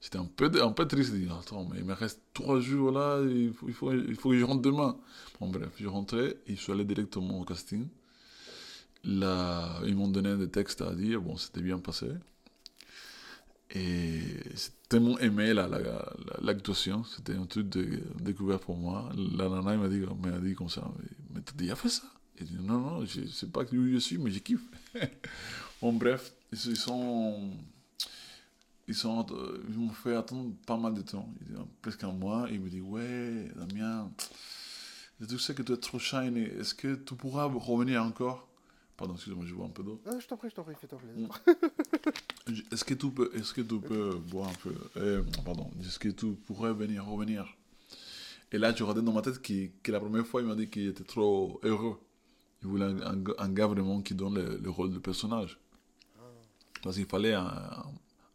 J'étais un peu, un peu triste. Dis, attends, mais il me reste trois jours là. Il faut, il faut, il faut que je rentre demain. Bon, bref, je rentrais et je suis allé directement au casting ils m'ont donné des textes à dire, bon, c'était bien passé. Et c'était tellement aimé l'actuation, la, c'était un truc de, découvert pour moi. La nana m'a dit, m'a dit comme ça, mais t'as déjà fait ça? Et dit, non, non, je sais pas où je suis, mais je kiffe. <laughs> bon, bref, ils, sont. Ils, sont, ils m'ont fait attendre pas mal de temps, presque un mois. Et il me dit, ouais, Damien, je sais que tu es trop shiny, est-ce que tu pourras revenir encore? Pardon, excuse-moi, je bois un peu d'eau. je t'en prie, je t'en prie, fais-toi plaisir. Mm. <laughs> est-ce que tu peux, est-ce que tu peux boire un peu? Eh, Pardon, est-ce que tu pourrais venir, revenir? Et là, je regardais dans ma tête que, que la première fois, il m'a dit qu'il était trop heureux. Il voulait un, un, gars vraiment qui donne le, rôle de personnage. Parce qu'il fallait un,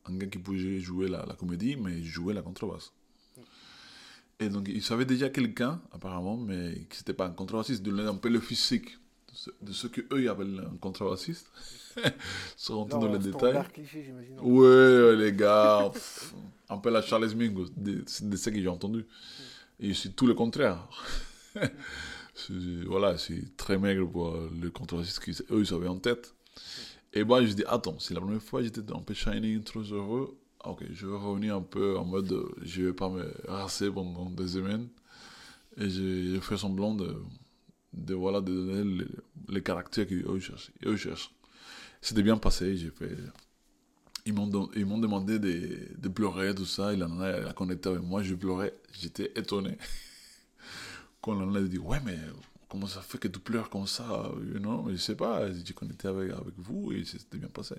un, gars qui pouvait jouer la, la comédie, mais jouer la contrebasse. Et donc, il savait déjà quelqu'un, apparemment, mais qui n'était pas un contrebassiste, de un peu le physique de ce que eux appellent un contrebassiste. <laughs> Sans rentrer dans les détails. Ouais, les gars, un peu la Charles Mingus, c'est de ce que j'ai entendu. Et c'est tout le contraire. <laughs> voilà, c'est très maigre pour le contrebassiste qu'eux ils avaient en tête. Et moi, je dis, attends, c'est la première fois que j'étais un peu shiny, trop heureux. Ok, je vais revenir un peu en mode, je vais pas me rasser pendant des semaines. Et j'ai fait semblant de voilà, de donner les, caractères qu'eux cherchent. cherchent. C'était bien passé, j'ai fait... Ils m'ont, ils demandé de, de, pleurer, tout ça. Il en a, a connecté avec moi, je pleurais. J'étais étonné. <laughs> Quand on a dit, ouais, mais comment ça fait que tu pleures comme ça non Je sais pas, j'ai connecté avec, avec vous et c'était bien passé.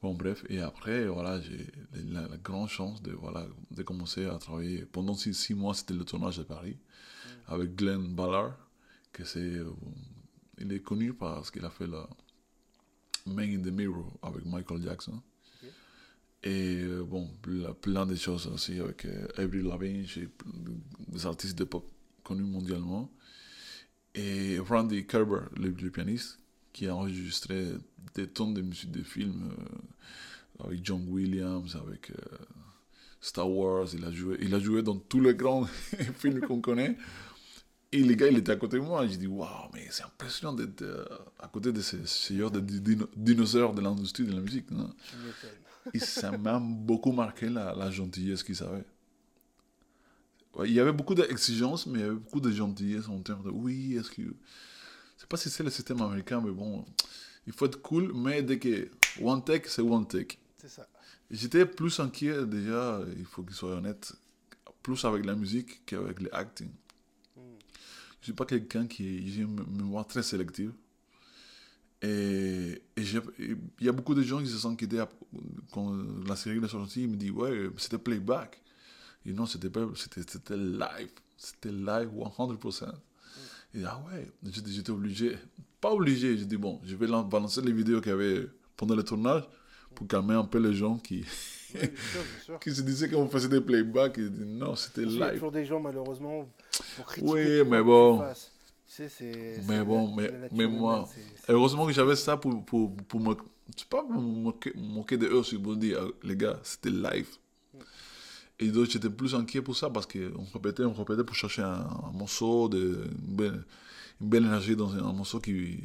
Bon, bref, et après, voilà, j'ai la, grande chance de, voilà, de commencer à travailler. Pendant six, six mois, c'était le tournage à Paris, mm. avec Glenn Ballard, que c'est, euh, il est connu parce qu'il a fait la Man in the Mirror avec Michael Jackson. Et euh, bon, plein de choses aussi avec euh, Avril Lavigne, des artistes de pop connus mondialement. Et Randy Kerber, le, pianiste, qui a enregistré des tonnes de musique de films avec John Williams, avec Star Wars. Il a, joué, il a joué dans tous les grands <laughs> films qu'on connaît. Et le gars, il était à côté de moi. J'ai dit, waouh, mais c'est impressionnant d'être euh, à côté de ces, ces de dinosaures de l'industrie de la musique. Non? Et ça m'a beaucoup marqué la, la gentillesse qu'il savait. Il y avait beaucoup d'exigences, mais il y avait beaucoup de gentillesse en termes de oui, est-ce que. Je sais pas si c'est le système américain, mais bon, il faut être cool, mais dès que one take, c'est one take. C'est ça. J'étais plus inquiet déjà, il faut qu'il soit honnête, plus avec la musique qu'avec le acting. Je suis pas quelqu'un qui j'ai une mémoire très sélective. Et il y a beaucoup de gens qui se sont quittés quand la série est sortie. Ils me disent, ouais, c'était playback. Et non, c'était c'était live. C'était live 100%. Et ah ouais, j'étais obligé, pas obligé, j'ai dit bon, je vais balancer les vidéos qu'il y avait pendant le tournage pour calmer un peu les gens qui, <laughs> qui se disaient qu'on faisait des playbacks. Et non, c'était live. Il y a toujours des gens malheureusement pour critiquer. Oui, mais bon. mais bon, mais, mais moi, heureusement que j'avais ça pour, pour, pour me. C'est pas me moquer, de eux, si vous dire, les gars, c'était live. Et donc j'étais plus inquiet pour ça parce qu'on répétait, on répétait pour chercher un, morceau, de, une, belle, énergie dans un, morceau qui,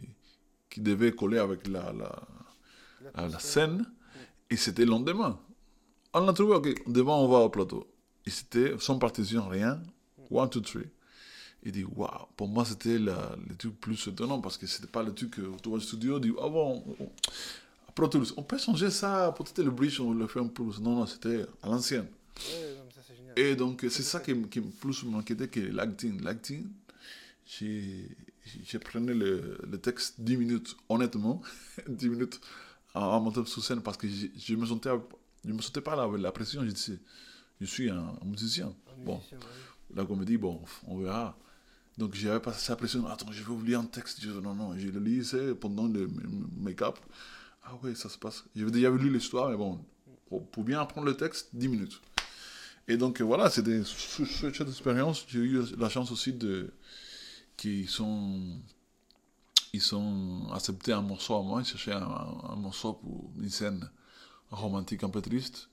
qui devait coller avec la, la, scène. Et c'était le lendemain. On a trouvé, ok, devant on va au plateau. Et c'était sans partition, rien. One, two, three. Il dit, waouh, pour moi c'était le truc plus étonnant parce que c'était pas le truc que tu vois au studio, dit, ah bon, Pro Tools, on peut changer ça, peut-être le bridge, on le fait un peu. Non, non, c'était à l'ancienne. Et donc, c'est ça qui, qui plus m'inquiétait que l'acting. L'acting, j'ai pris le, le, texte 10 minutes, honnêtement, <laughs> 10 minutes en, montant sur scène parce que je me sentais, je me sentais pas là avec la pression. Je disais, je suis un, musicien. bon, la comédie, bon, on verra. Donc j'avais pas cette pression, attends, je vais oublier un texte. Je, non, non, je le lisais pendant le make-up. Ah ouais, ça se passe. J'avais déjà lu l'histoire, mais bon, pour, pour bien apprendre le texte, 10 minutes. Et donc voilà, c'était une chouette expérience. J'ai eu la chance aussi de qu'ils sont ils sont acceptés un morceau à moi, ils cherchaient un, morceau pour une scène romantique un peu triste.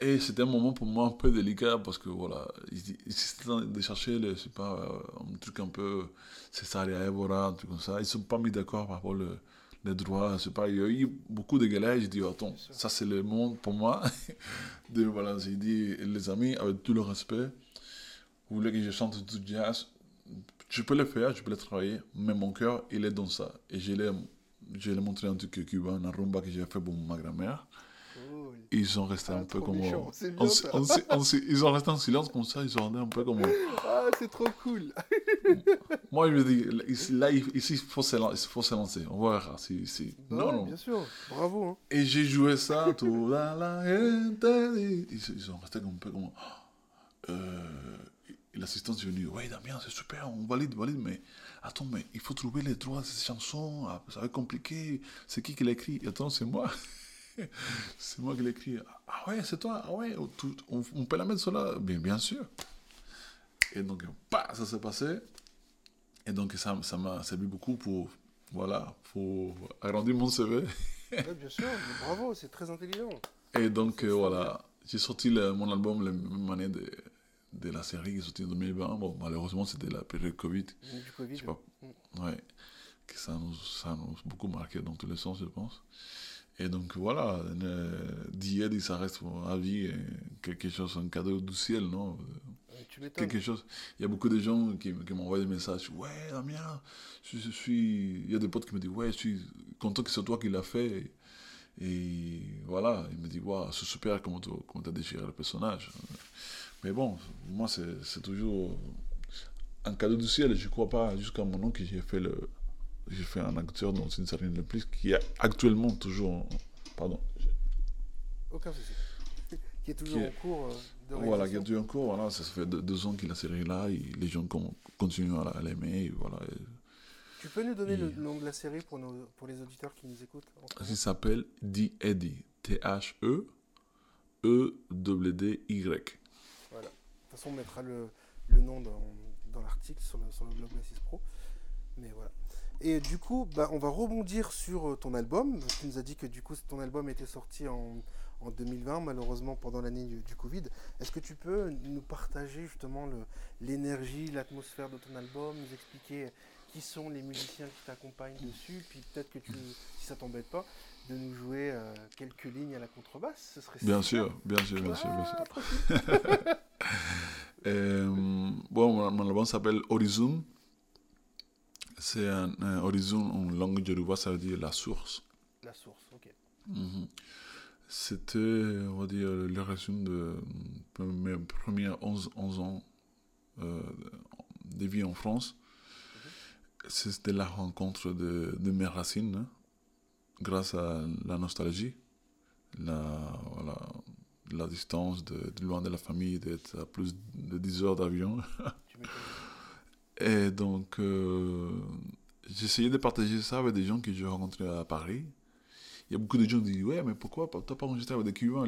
Et c'était un moment pour moi un peu délicat parce que voilà, ils, ils de chercher le, pas, un truc un peu Césaria Evora, un truc comme ça. Ils ne sont pas mis d'accord par rapport au les droits, c'est pas, il y a eu beaucoup de galères. J'ai dit, attends, ça c'est le monde pour moi. <laughs> de, voilà, j'ai dit, les amis, avec tout le respect, vous voulez que je chante du jazz, je peux le faire, je peux le travailler, mais mon cœur, il est dans ça. Et je l'ai, je l'ai montré un truc cubain, un rumba que j'ai fait pour ma grand-mère. Ils ont resté un peu comme. ils ont resté en silence comme ça, ils ont resté un peu comme. Ah, c'est trop cool! <laughs> Moi, je me dis, là, ici, il faut se, lancer. On verra. Si, si. Non, non. Bien sûr, bravo. Hein. Et j'ai joué ça, tout la la ils, ils ont resté un peu comme. Euh, L'assistant est venu, ouais, Damien, c'est super, on valide, valide, mais attends, mais il faut trouver les droits de ces chansons, ah, ça va être compliqué. C'est qui qui l'a écrit? Attends, c'est moi. <laughs> c'est moi qui l'ai écrit. Ah ouais, c'est toi. Ah ouais, on, peut la mettre sur là Bien, bien sûr. Et donc, bah, ça s'est passé. Et donc, ça, ça m'a servi beaucoup pour, voilà, pour agrandir mon CV. bien sûr, bravo, c'est très intelligent. Et donc, euh, voilà, j'ai sorti mon album la même année de, de la série qui est sortie en 2020. Bon, malheureusement, c'était la période Covid. Du Covid. Pas, mm. ouais, que ça nous, ça nous a beaucoup marqué dans tous les sens, je pense. Et donc voilà, d'hier, ça reste à vie quelque chose, un cadeau du ciel, non? Quelque chose. Il y a beaucoup de gens qui, qui m'envoient des messages. Ouais, Damien, je, je, suis. Il y a des potes qui me disent Ouais, je suis content que c'est toi qui l'as fait. Et voilà, il me dit Waouh, c'est super comment tu as déchiré le personnage. Mais bon, moi, c'est toujours un cadeau du ciel. Je ne crois pas jusqu'à mon nom que j'ai fait le, j'ai fait un acteur dans une série de plus qui est actuellement toujours. Pardon. Aucun souci. <laughs> qui est toujours en cours. Euh, de voilà, qui est toujours en cours. Voilà, ça fait deux, ans que la série là. Et les gens continuent à l'aimer. Voilà. Tu peux nous donner le nom de la série pour, nos, pour les auditeurs qui nous écoutent Ça s'appelle The Eddie. T-H-E. E-W-D-Y. Voilà. De toute façon, on mettra le, le nom dans, dans l'article sur le, sur le blog Pro. Mais voilà. Et du coup, bah, on va rebondir sur euh, ton album. Tu nous as dit que du coup, ton album était sorti en, en 2020, malheureusement pendant l'année du, Covid. Est-ce que tu peux nous partager justement l'énergie, l'atmosphère de ton album, nous expliquer qui sont les musiciens qui t'accompagnent dessus, puis peut-être que tu, si ça t'embête pas, de nous jouer euh, quelques lignes à la contrebasse, ce serait bien sûr, bien sûr, bien sûr, bien sûr. <laughs> Euh, bon, mon album s'appelle Horizon c'est un, horizon en langue yoruba, ça veut dire la source. La source, ok. Mhm. C'était, on va dire, le résumé de mes premiers 11, 11 ans euh, de vie en France. c'était la rencontre de, de mes racines, hein, grâce à la nostalgie, la, voilà, la distance de, loin de la famille, d'être à plus de 10 heures d'avion. <laughs> Et donc, euh, j'essayais de partager ça avec des gens que j'ai rencontrés à Paris. Il y a beaucoup de gens qui disent Ouais, mais pourquoi tu n'as pas enregistré avec des Cubains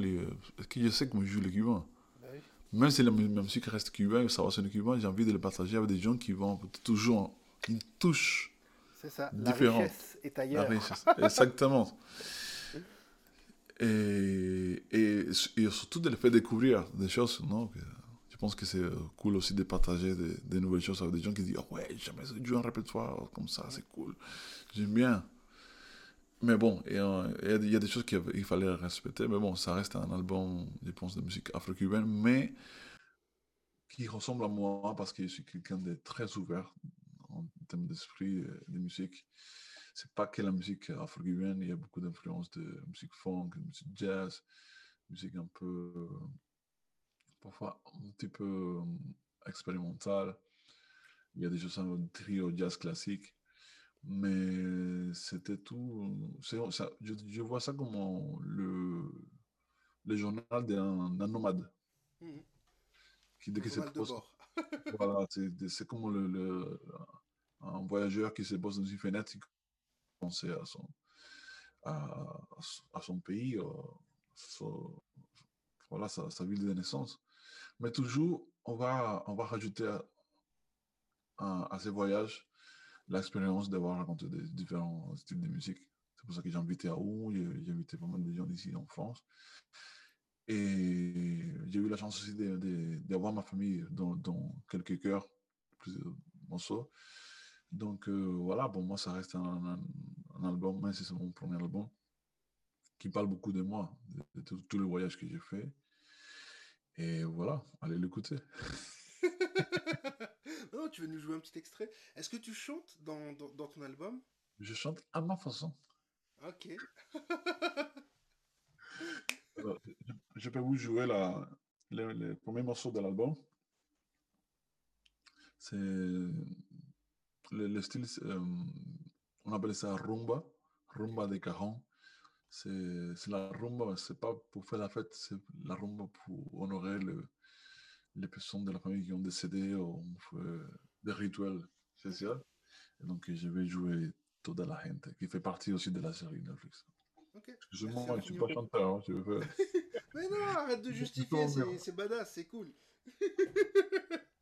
Parce que je sais que moi je joue les Cubains. Bah Même si la, musique reste cubaine, sur les Cubains, j'ai envie de le partager avec des gens qui vont toujours une touche C'est ça, la richesse est ailleurs. exactement. et, et, et, surtout de le faire découvrir des choses, non pense que c'est cool aussi de partager des, nouvelles choses avec des gens qui disent oh, Ouais, jamais joué un répertoire comme ça, c'est cool. J'aime bien. Mais bon, il y, a des choses qu'il fallait respecter. Mais bon, ça reste un album, je pense, de musique afro-cubaine, mais qui ressemble à moi parce que je suis quelqu'un de très ouvert en termes d'esprit euh, de musique. C'est pas que la musique afro-cubaine, il y a beaucoup d'influences de musique funk, de musique jazz, musique un peu, parfois un petit peu euh, expérimentale. Il y a des choses un trio jazz classique. Mais c'était tout. Ça, je, je, vois ça comme le, le journal d'un nomade. Mmh. Qui, dès qu'il <laughs> voilà, c'est comme le, le, un voyageur qui se pose dans une fenêtre, qui pense à son, à, à son pays, euh, son, voilà, sa, sa, ville de naissance. Mais toujours, on va, on va rajouter à, ces voyages l'expérience d'avoir des différents styles de musique. C'est pour ça que j'ai invité à OU, j'ai invité pas mal de gens d'ici en France. Et j'ai eu la chance aussi d'avoir ma famille dans, dans quelques cœurs, plusieurs morceaux. Donc euh, voilà, pour moi, ça reste un, un, album, même si c'est mon premier album, qui parle beaucoup de moi, de, de tout le voyage que j'ai fait. Et voilà, allez l'écouter. non, <laughs> tu veux nous jouer un petit extrait? Est-ce que tu chantes dans, dans, ton album? Je chante à ma façon. Ok. <laughs> je, peux vous jouer la, le, premier morceau de l'album. C'est le, style, euh, on appelle ça rumba, rumba de cajon. C'est la rumba, c'est pas pour faire la fête, c'est la rumba pour honorer le, les personnes de la famille qui ont décédé, on fait des rituels spéciaux. Et donc, je vais jouer Toda la gente, qui fait partie aussi de la série Netflix. Okay. Excusez-moi, je ne suis pas chanteur. Hein, veux... <laughs> Mais non, arrête de justifier, c'est badass, c'est cool. <laughs>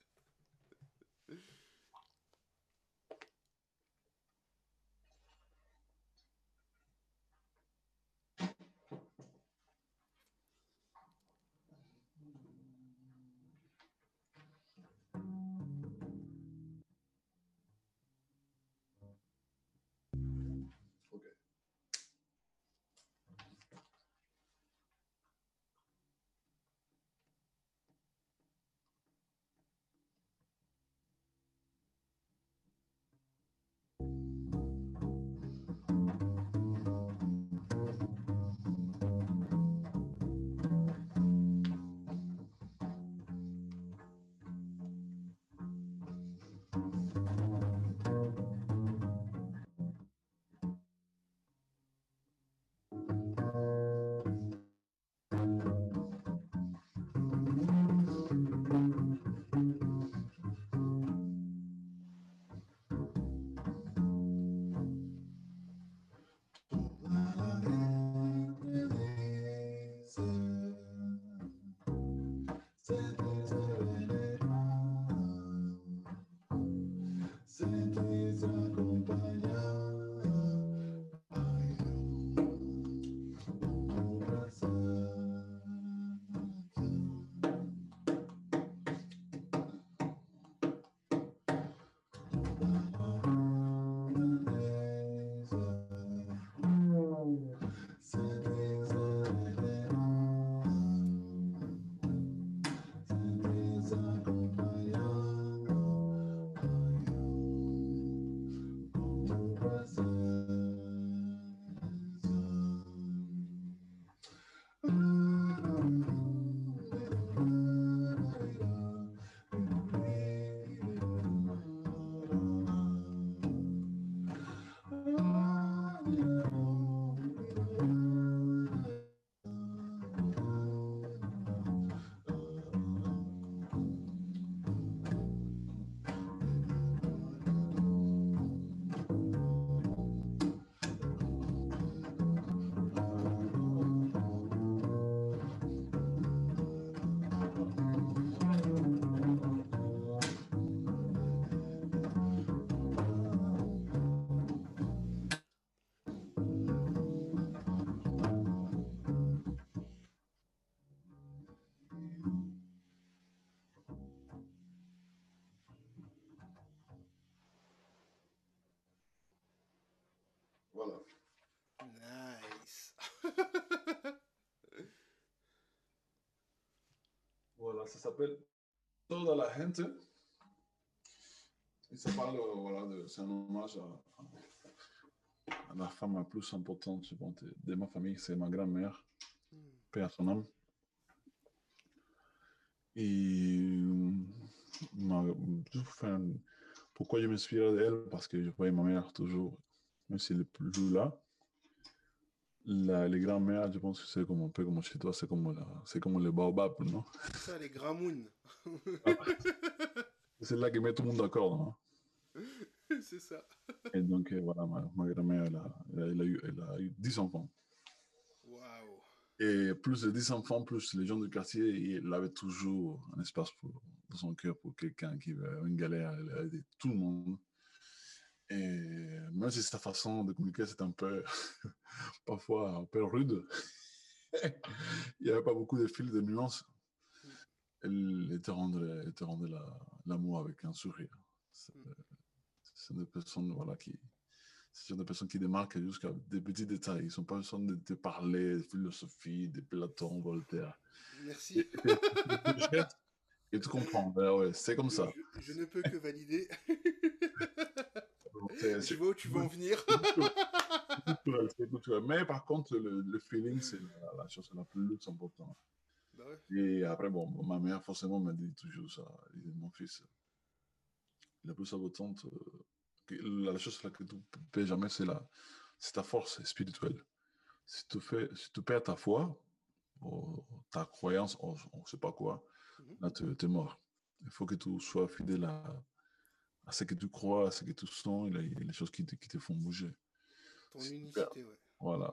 ça s'appelle Toda la gente. Et ça parle, euh, voilà, de, c'est un hommage à, à, la femme la plus importante je pense, de, ma famille, c'est ma grand-mère, paix à son âme. Et ma, enfin, pourquoi je m'inspire d'elle? Parce que je voyais ma mère toujours, même si elle n'est plus là. La, les grands-mères, je pense que c'est comme un peu comme chez toi, c'est comme, la, c'est comme le baobab, non? Ça, les gramounes. C'est là qui met tout le monde d'accord. hein. <laughs> c'est ça. Et donc, euh, voilà, ma, ma grand-mère, elle a, elle, a, elle eu, elle a eu 10 enfants. Waouh. Et plus de 10 enfants, plus les gens du quartier, il avait toujours un espace pour, dans son cœur pour quelqu'un qui avait une galère, elle a aidé tout le monde. Et même si sa façon de communiquer, c'était un peu, <laughs> parfois un peu rude, <laughs> il n'y avait pas beaucoup de fils de nuances. Elle te rendait, te rendait la- l'amour avec un sourire. C'est c'est des personnes voilà, qui, ce sont des personnes qui démarquent jusqu'à des petits détails. Ils ne sont pas besoin de te parler de philosophie, de Platon, Voltaire. Merci. Et tu comprends. Ben ouais, c'est comme ça. Je, je ne peux que valider. <laughs> C'est- Je vois où tu veux en venir? culturel, c'est culturel. Mais par contre, le, le feeling, c'est la, la chose la plus importante. Bah ouais. Et après, bon, ma mère, forcément, m'a dit toujours ça. Elle dit, mon fils, la plus importante, euh, que- la chose là que tu ne perds jamais, c'est la- c'est ta force spirituelle. Si tu, fais, si tu perds ta foi, ou ta croyance, on ne sait pas quoi, Mhm. là, tu es mort. Il faut que tu sois fidèle à, à ce que tu crois, à ce que tu sens, et les, les choses qui te, qui te font bouger. Ton unicité, ouais. Voilà.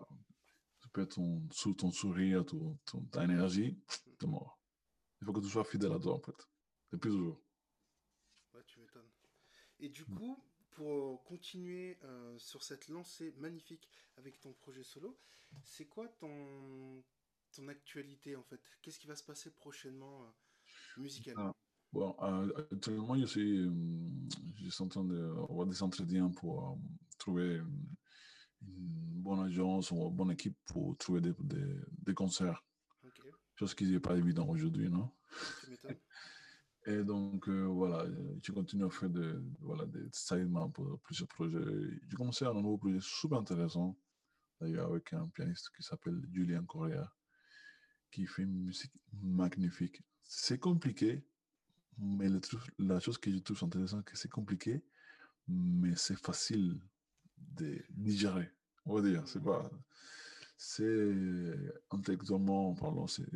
Tu perds ton, ton sourire, ton, ton- ta énergie, tu es mort. Il faut que tu sois fidèle à toi, en fait. Depuis toujours. Ouais, tu m'étonnes. Et du coup, pour continuer euh, sur cette lancée magnifique avec ton projet solo, c'est quoi ton, ton actualité en fait? Qu'est-ce qui va se passer prochainement euh, musicalement? Bon, euh, actuellement, je suis, euh, je suis en train d'avoir des entretiens pour euh, trouver une, une bonne agence ou une bonne équipe pour trouver des, des, des concerts. Ok, Chose qui n'est pas évident aujourd'hui, non? <laughs> Et donc, euh, voilà, je continue à faire de, voilà, des pour plusieurs projets. J'ai commencé un nouveau projet super intéressant, d'ailleurs, avec un pianiste qui s'appelle Julien Correa, qui fait une musique magnifique. C'est compliqué, mais la chose que je trouve intéressante, c'est que c'est compliqué, mais c'est facile de digérer. On va dire, c'est pas. C'est intellectuellement parlant, c'est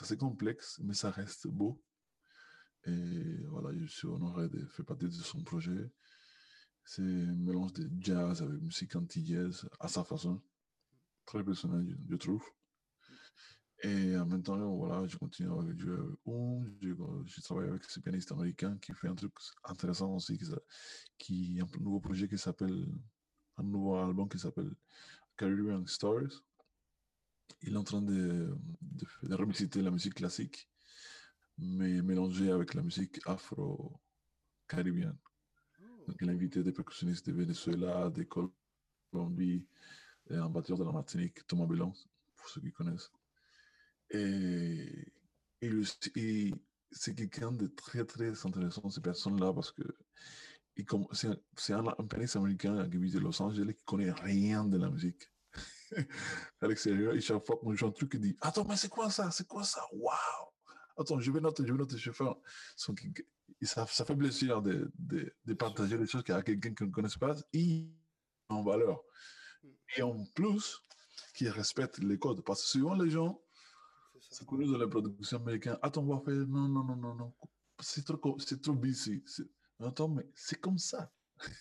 assez complexe, mais ça reste beau. Et voilà, je suis honoré de faire partie de son projet. C'est un mélange de jazz avec musique anti-jazz à sa façon. Très personnel, je trouve. Et en même temps, voilà, je continue avec avec Oum. Je, je travaille avec ce pianiste américain qui fait un truc intéressant aussi, qui, qui a un nouveau projet qui s'appelle, un nouveau album qui s'appelle Caribbean Stars. Il est en train de, de, de revisiter la musique classique mais mélangé avec la musique afro-caribéenne. Oh, Donc, il a invité des percussionnistes de Venezuela, de Colombie, et un batteur de la Martinique, Thomas Bellon, pour ceux qui connaissent. Et, et et c'est quelqu'un de très, très intéressant, ces personnes-là, parce que c'est un, un, pianiste américain qui vit de Los Angeles qui connaît rien de la musique. <laughs> à l'extérieur, et chaque fois qu'on joue un truc, il dit Attends, mais c'est quoi ça? C'est quoi ça? Waouh Attends, je vais noter, je vais noter, je vais faire. Et ça, ça fait plaisir de, de, de partager les choses à quelqu'un qui ne connaît pas et en valeur. Et en plus, qui respecte les codes. Parce que souvent, les gens, c'est connu dans la production américaine. Attends, on va faire. Non, non, non, non, non. C'est trop, c'est trop busy. Attends, mais c'est comme ça.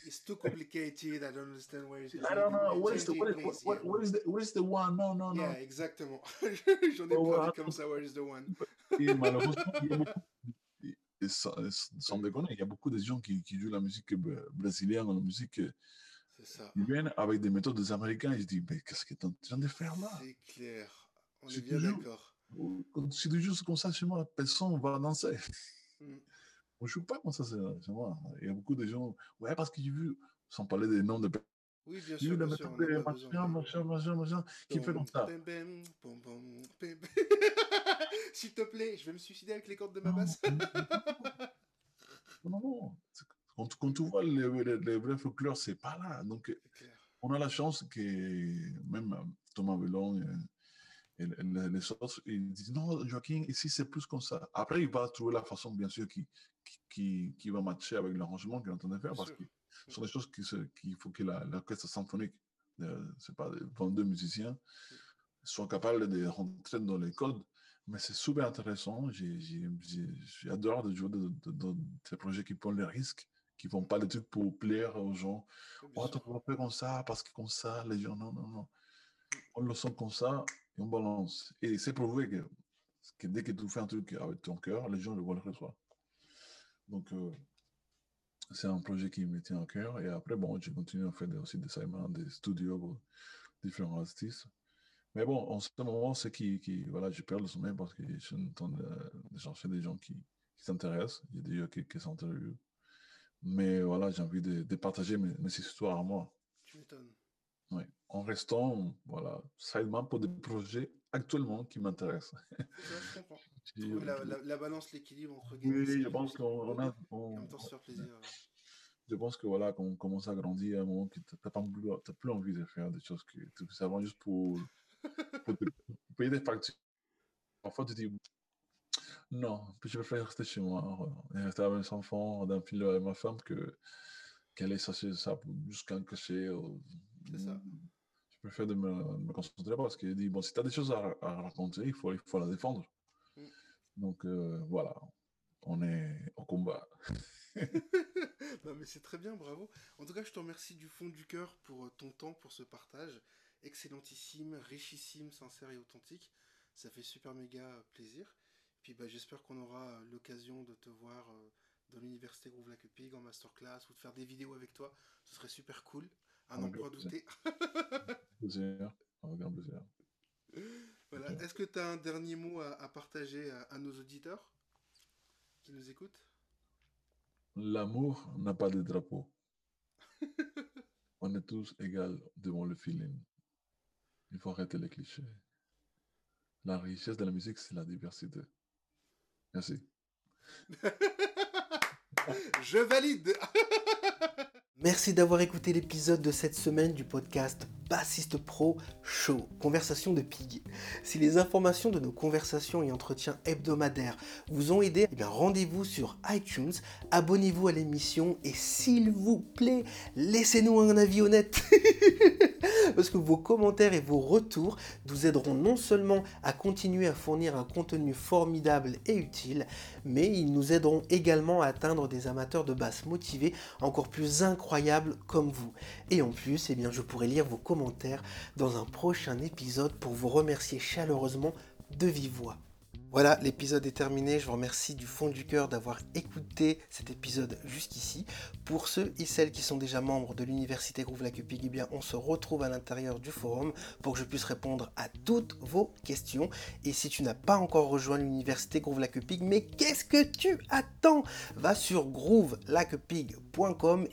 It's too complicated. I don't understand where is I don't know. What is the, what, Please, what, yeah. what is the, what is the one? Non, non, non. Yeah, exactement. J'en ai Oh, comme ça. Where is the one Et malheureusement, il y a beaucoup, et- et sans, sans déconner, il y a beaucoup de gens qui, qui jouent la musique br- brésilienne, la musique C'est ça. ils viennent avec des méthodes des Américains. Ils se disent, mais qu'est-ce que tu es en train de faire là C'est clair. On est bien d'accord. Quand Si tu joues comme ça chez moi, personne va danser. Mm. On ne joue pas comme ça chez chez moi. Il y a beaucoup de gens, ouais, parce que j'ai vu, sans parler des noms de Oui, bien sûr. Bien sûr machin, machin, machin, machin, qui fait comme ça. <laughs> S'il te plaît, je vais me suicider avec les cordes de ma basse. non, non. <laughs> Quand, quand, tu vois les, les, vrais folklores, c'est pas là. Donc, on a la chance que même Thomas Vellon et, les autres, ils disent non, Joaquin, ici c'est plus comme ça. Après, il va trouver la façon, bien sûr, qui, qui, qui va matcher avec l'arrangement qu'il est en train de faire parce que ce sont des choses qu'il faut que l'orchestre symphonique, euh, c'est pas 22 musiciens, soient capables de rentrer dans les codes. Mais c'est super intéressant. J'adore de jouer dans ces projets qui prennent les risques, qui ne font pas les trucs pour plaire aux gens. Oh, tu vas faire comme ça, parce que comme ça, les gens, non, non, non. On le sent comme ça et on balance. Et c'est prouvé que, dès que tu fais un truc avec ton cœur, les gens le voient le retour. Donc, euh, c'est un projet qui me tient à cœur. Et après, bon, j'ai continué à faire aussi des assignments, des studios pour différents artistes. Mais bon, en ce moment, c'est qui, voilà, je perds le sommeil parce que je suis en train de, chercher des gens qui, s'intéressent. Il y a des gens qui, qui s'intéressent. Mais voilà, j'ai envie de, de partager mes, mes, histoires à moi. Tu m'étonnes. Oui. En restant, voilà, sideman pour des projets actuellement qui m'intéressent. je comprends. La, la, la, balance, l'équilibre entre Oui, je pense qu'on a. On, en même temps, se faire plaisir. Je pense que voilà, quand on commence à grandir, à un moment, tu n'as plus, plus envie de faire des choses que tu fais avant juste pour, <laughs> pour, payer des factures. Parfois, tu dis non, je préfère rester chez moi, et rester avec mes enfants, d'un fil avec ma femme, que qu'aller chercher ça jusqu'à un cachet. C'est ça je préfère de me, me, concentrer parce qu'il dit bon, si tu as des choses à, à, raconter, il faut, il faut la défendre. Mm. Donc euh, voilà, on est au combat. <laughs> non, mais c'est très bien, bravo. En tout cas, je te remercie du fond du cœur pour euh, ton temps, pour ce partage. Excellentissime, richissime, sincère et authentique. Ça fait super méga plaisir. Puis bah, j'espère qu'on aura l'occasion de te voir euh, dans l'université Groove Like Pig en masterclass ou de faire des vidéos avec toi. Ce serait super cool. À n'en point douter. Voilà. Est-ce que tu as un dernier mot à, à partager à, à, nos auditeurs qui nous écoutent? L'amour n'a pas de drapeau. <laughs> On est tous égaux devant le feeling. Il faut arrêter les clichés. La richesse de la musique, c'est la diversité. Merci. <laughs> Je valide. <laughs> Merci d'avoir écouté l'épisode de cette semaine du podcast Bassiste Pro Show, conversation de pig. Si les informations de nos conversations et entretiens hebdomadaires vous ont aidé, eh rendez-vous sur iTunes, abonnez-vous à l'émission et s'il vous plaît, laissez-nous un avis honnête. <laughs> Parce que vos commentaires et vos retours nous aideront non seulement à continuer à fournir un contenu formidable et utile, mais ils nous aideront également à atteindre des amateurs de basse motivés encore plus incroyables comme vous. Et en plus, eh bien, je pourrai lire vos commentaires dans un prochain épisode pour vous remercier chaleureusement de vive voix. Voilà, l'épisode est terminé. Je vous remercie du fond du cœur d'avoir écouté cet épisode jusqu'ici. Pour ceux et celles qui sont déjà membres de l'université Groove eh bien, on se retrouve à l'intérieur du forum pour que je puisse répondre à toutes vos questions. Et si tu n'as pas encore rejoint l'université Groove Lacupig, mais qu'est-ce que tu attends? Va sur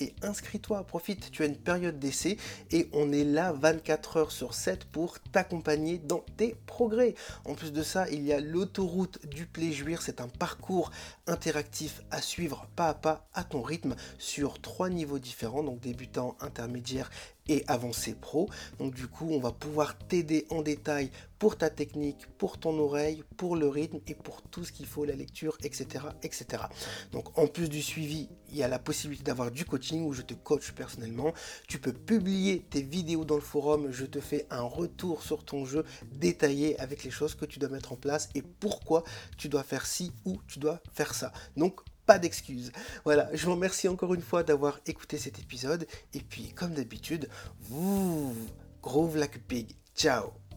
et inscris-toi. Profite, tu as une période d'essai et on est là 24 heures sur 7 pour t'accompagner dans tes progrès. En plus de ça, il y a l'auto route du Pléjuir, c'est un parcours interactif à suivre pas à pas à ton rythme sur trois niveaux différents, donc débutant, intermédiaire et avancé pro. Donc du coup, on va pouvoir t'aider en détail pour ta technique, pour ton oreille, pour le rythme et pour tout ce qu'il faut, la lecture, etc., etc. Donc en plus du suivi, il y a la possibilité d'avoir du coaching où je te coach personnellement. Tu peux publier tes vidéos dans le forum, je te fais un retour sur ton jeu détaillé avec les choses que tu dois mettre en place et pourquoi tu dois faire ci ou tu dois faire ça. Donc pas d'excuses. Voilà, je vous remercie encore une fois d'avoir écouté cet épisode. Et puis, comme d'habitude, groove like pig. Ciao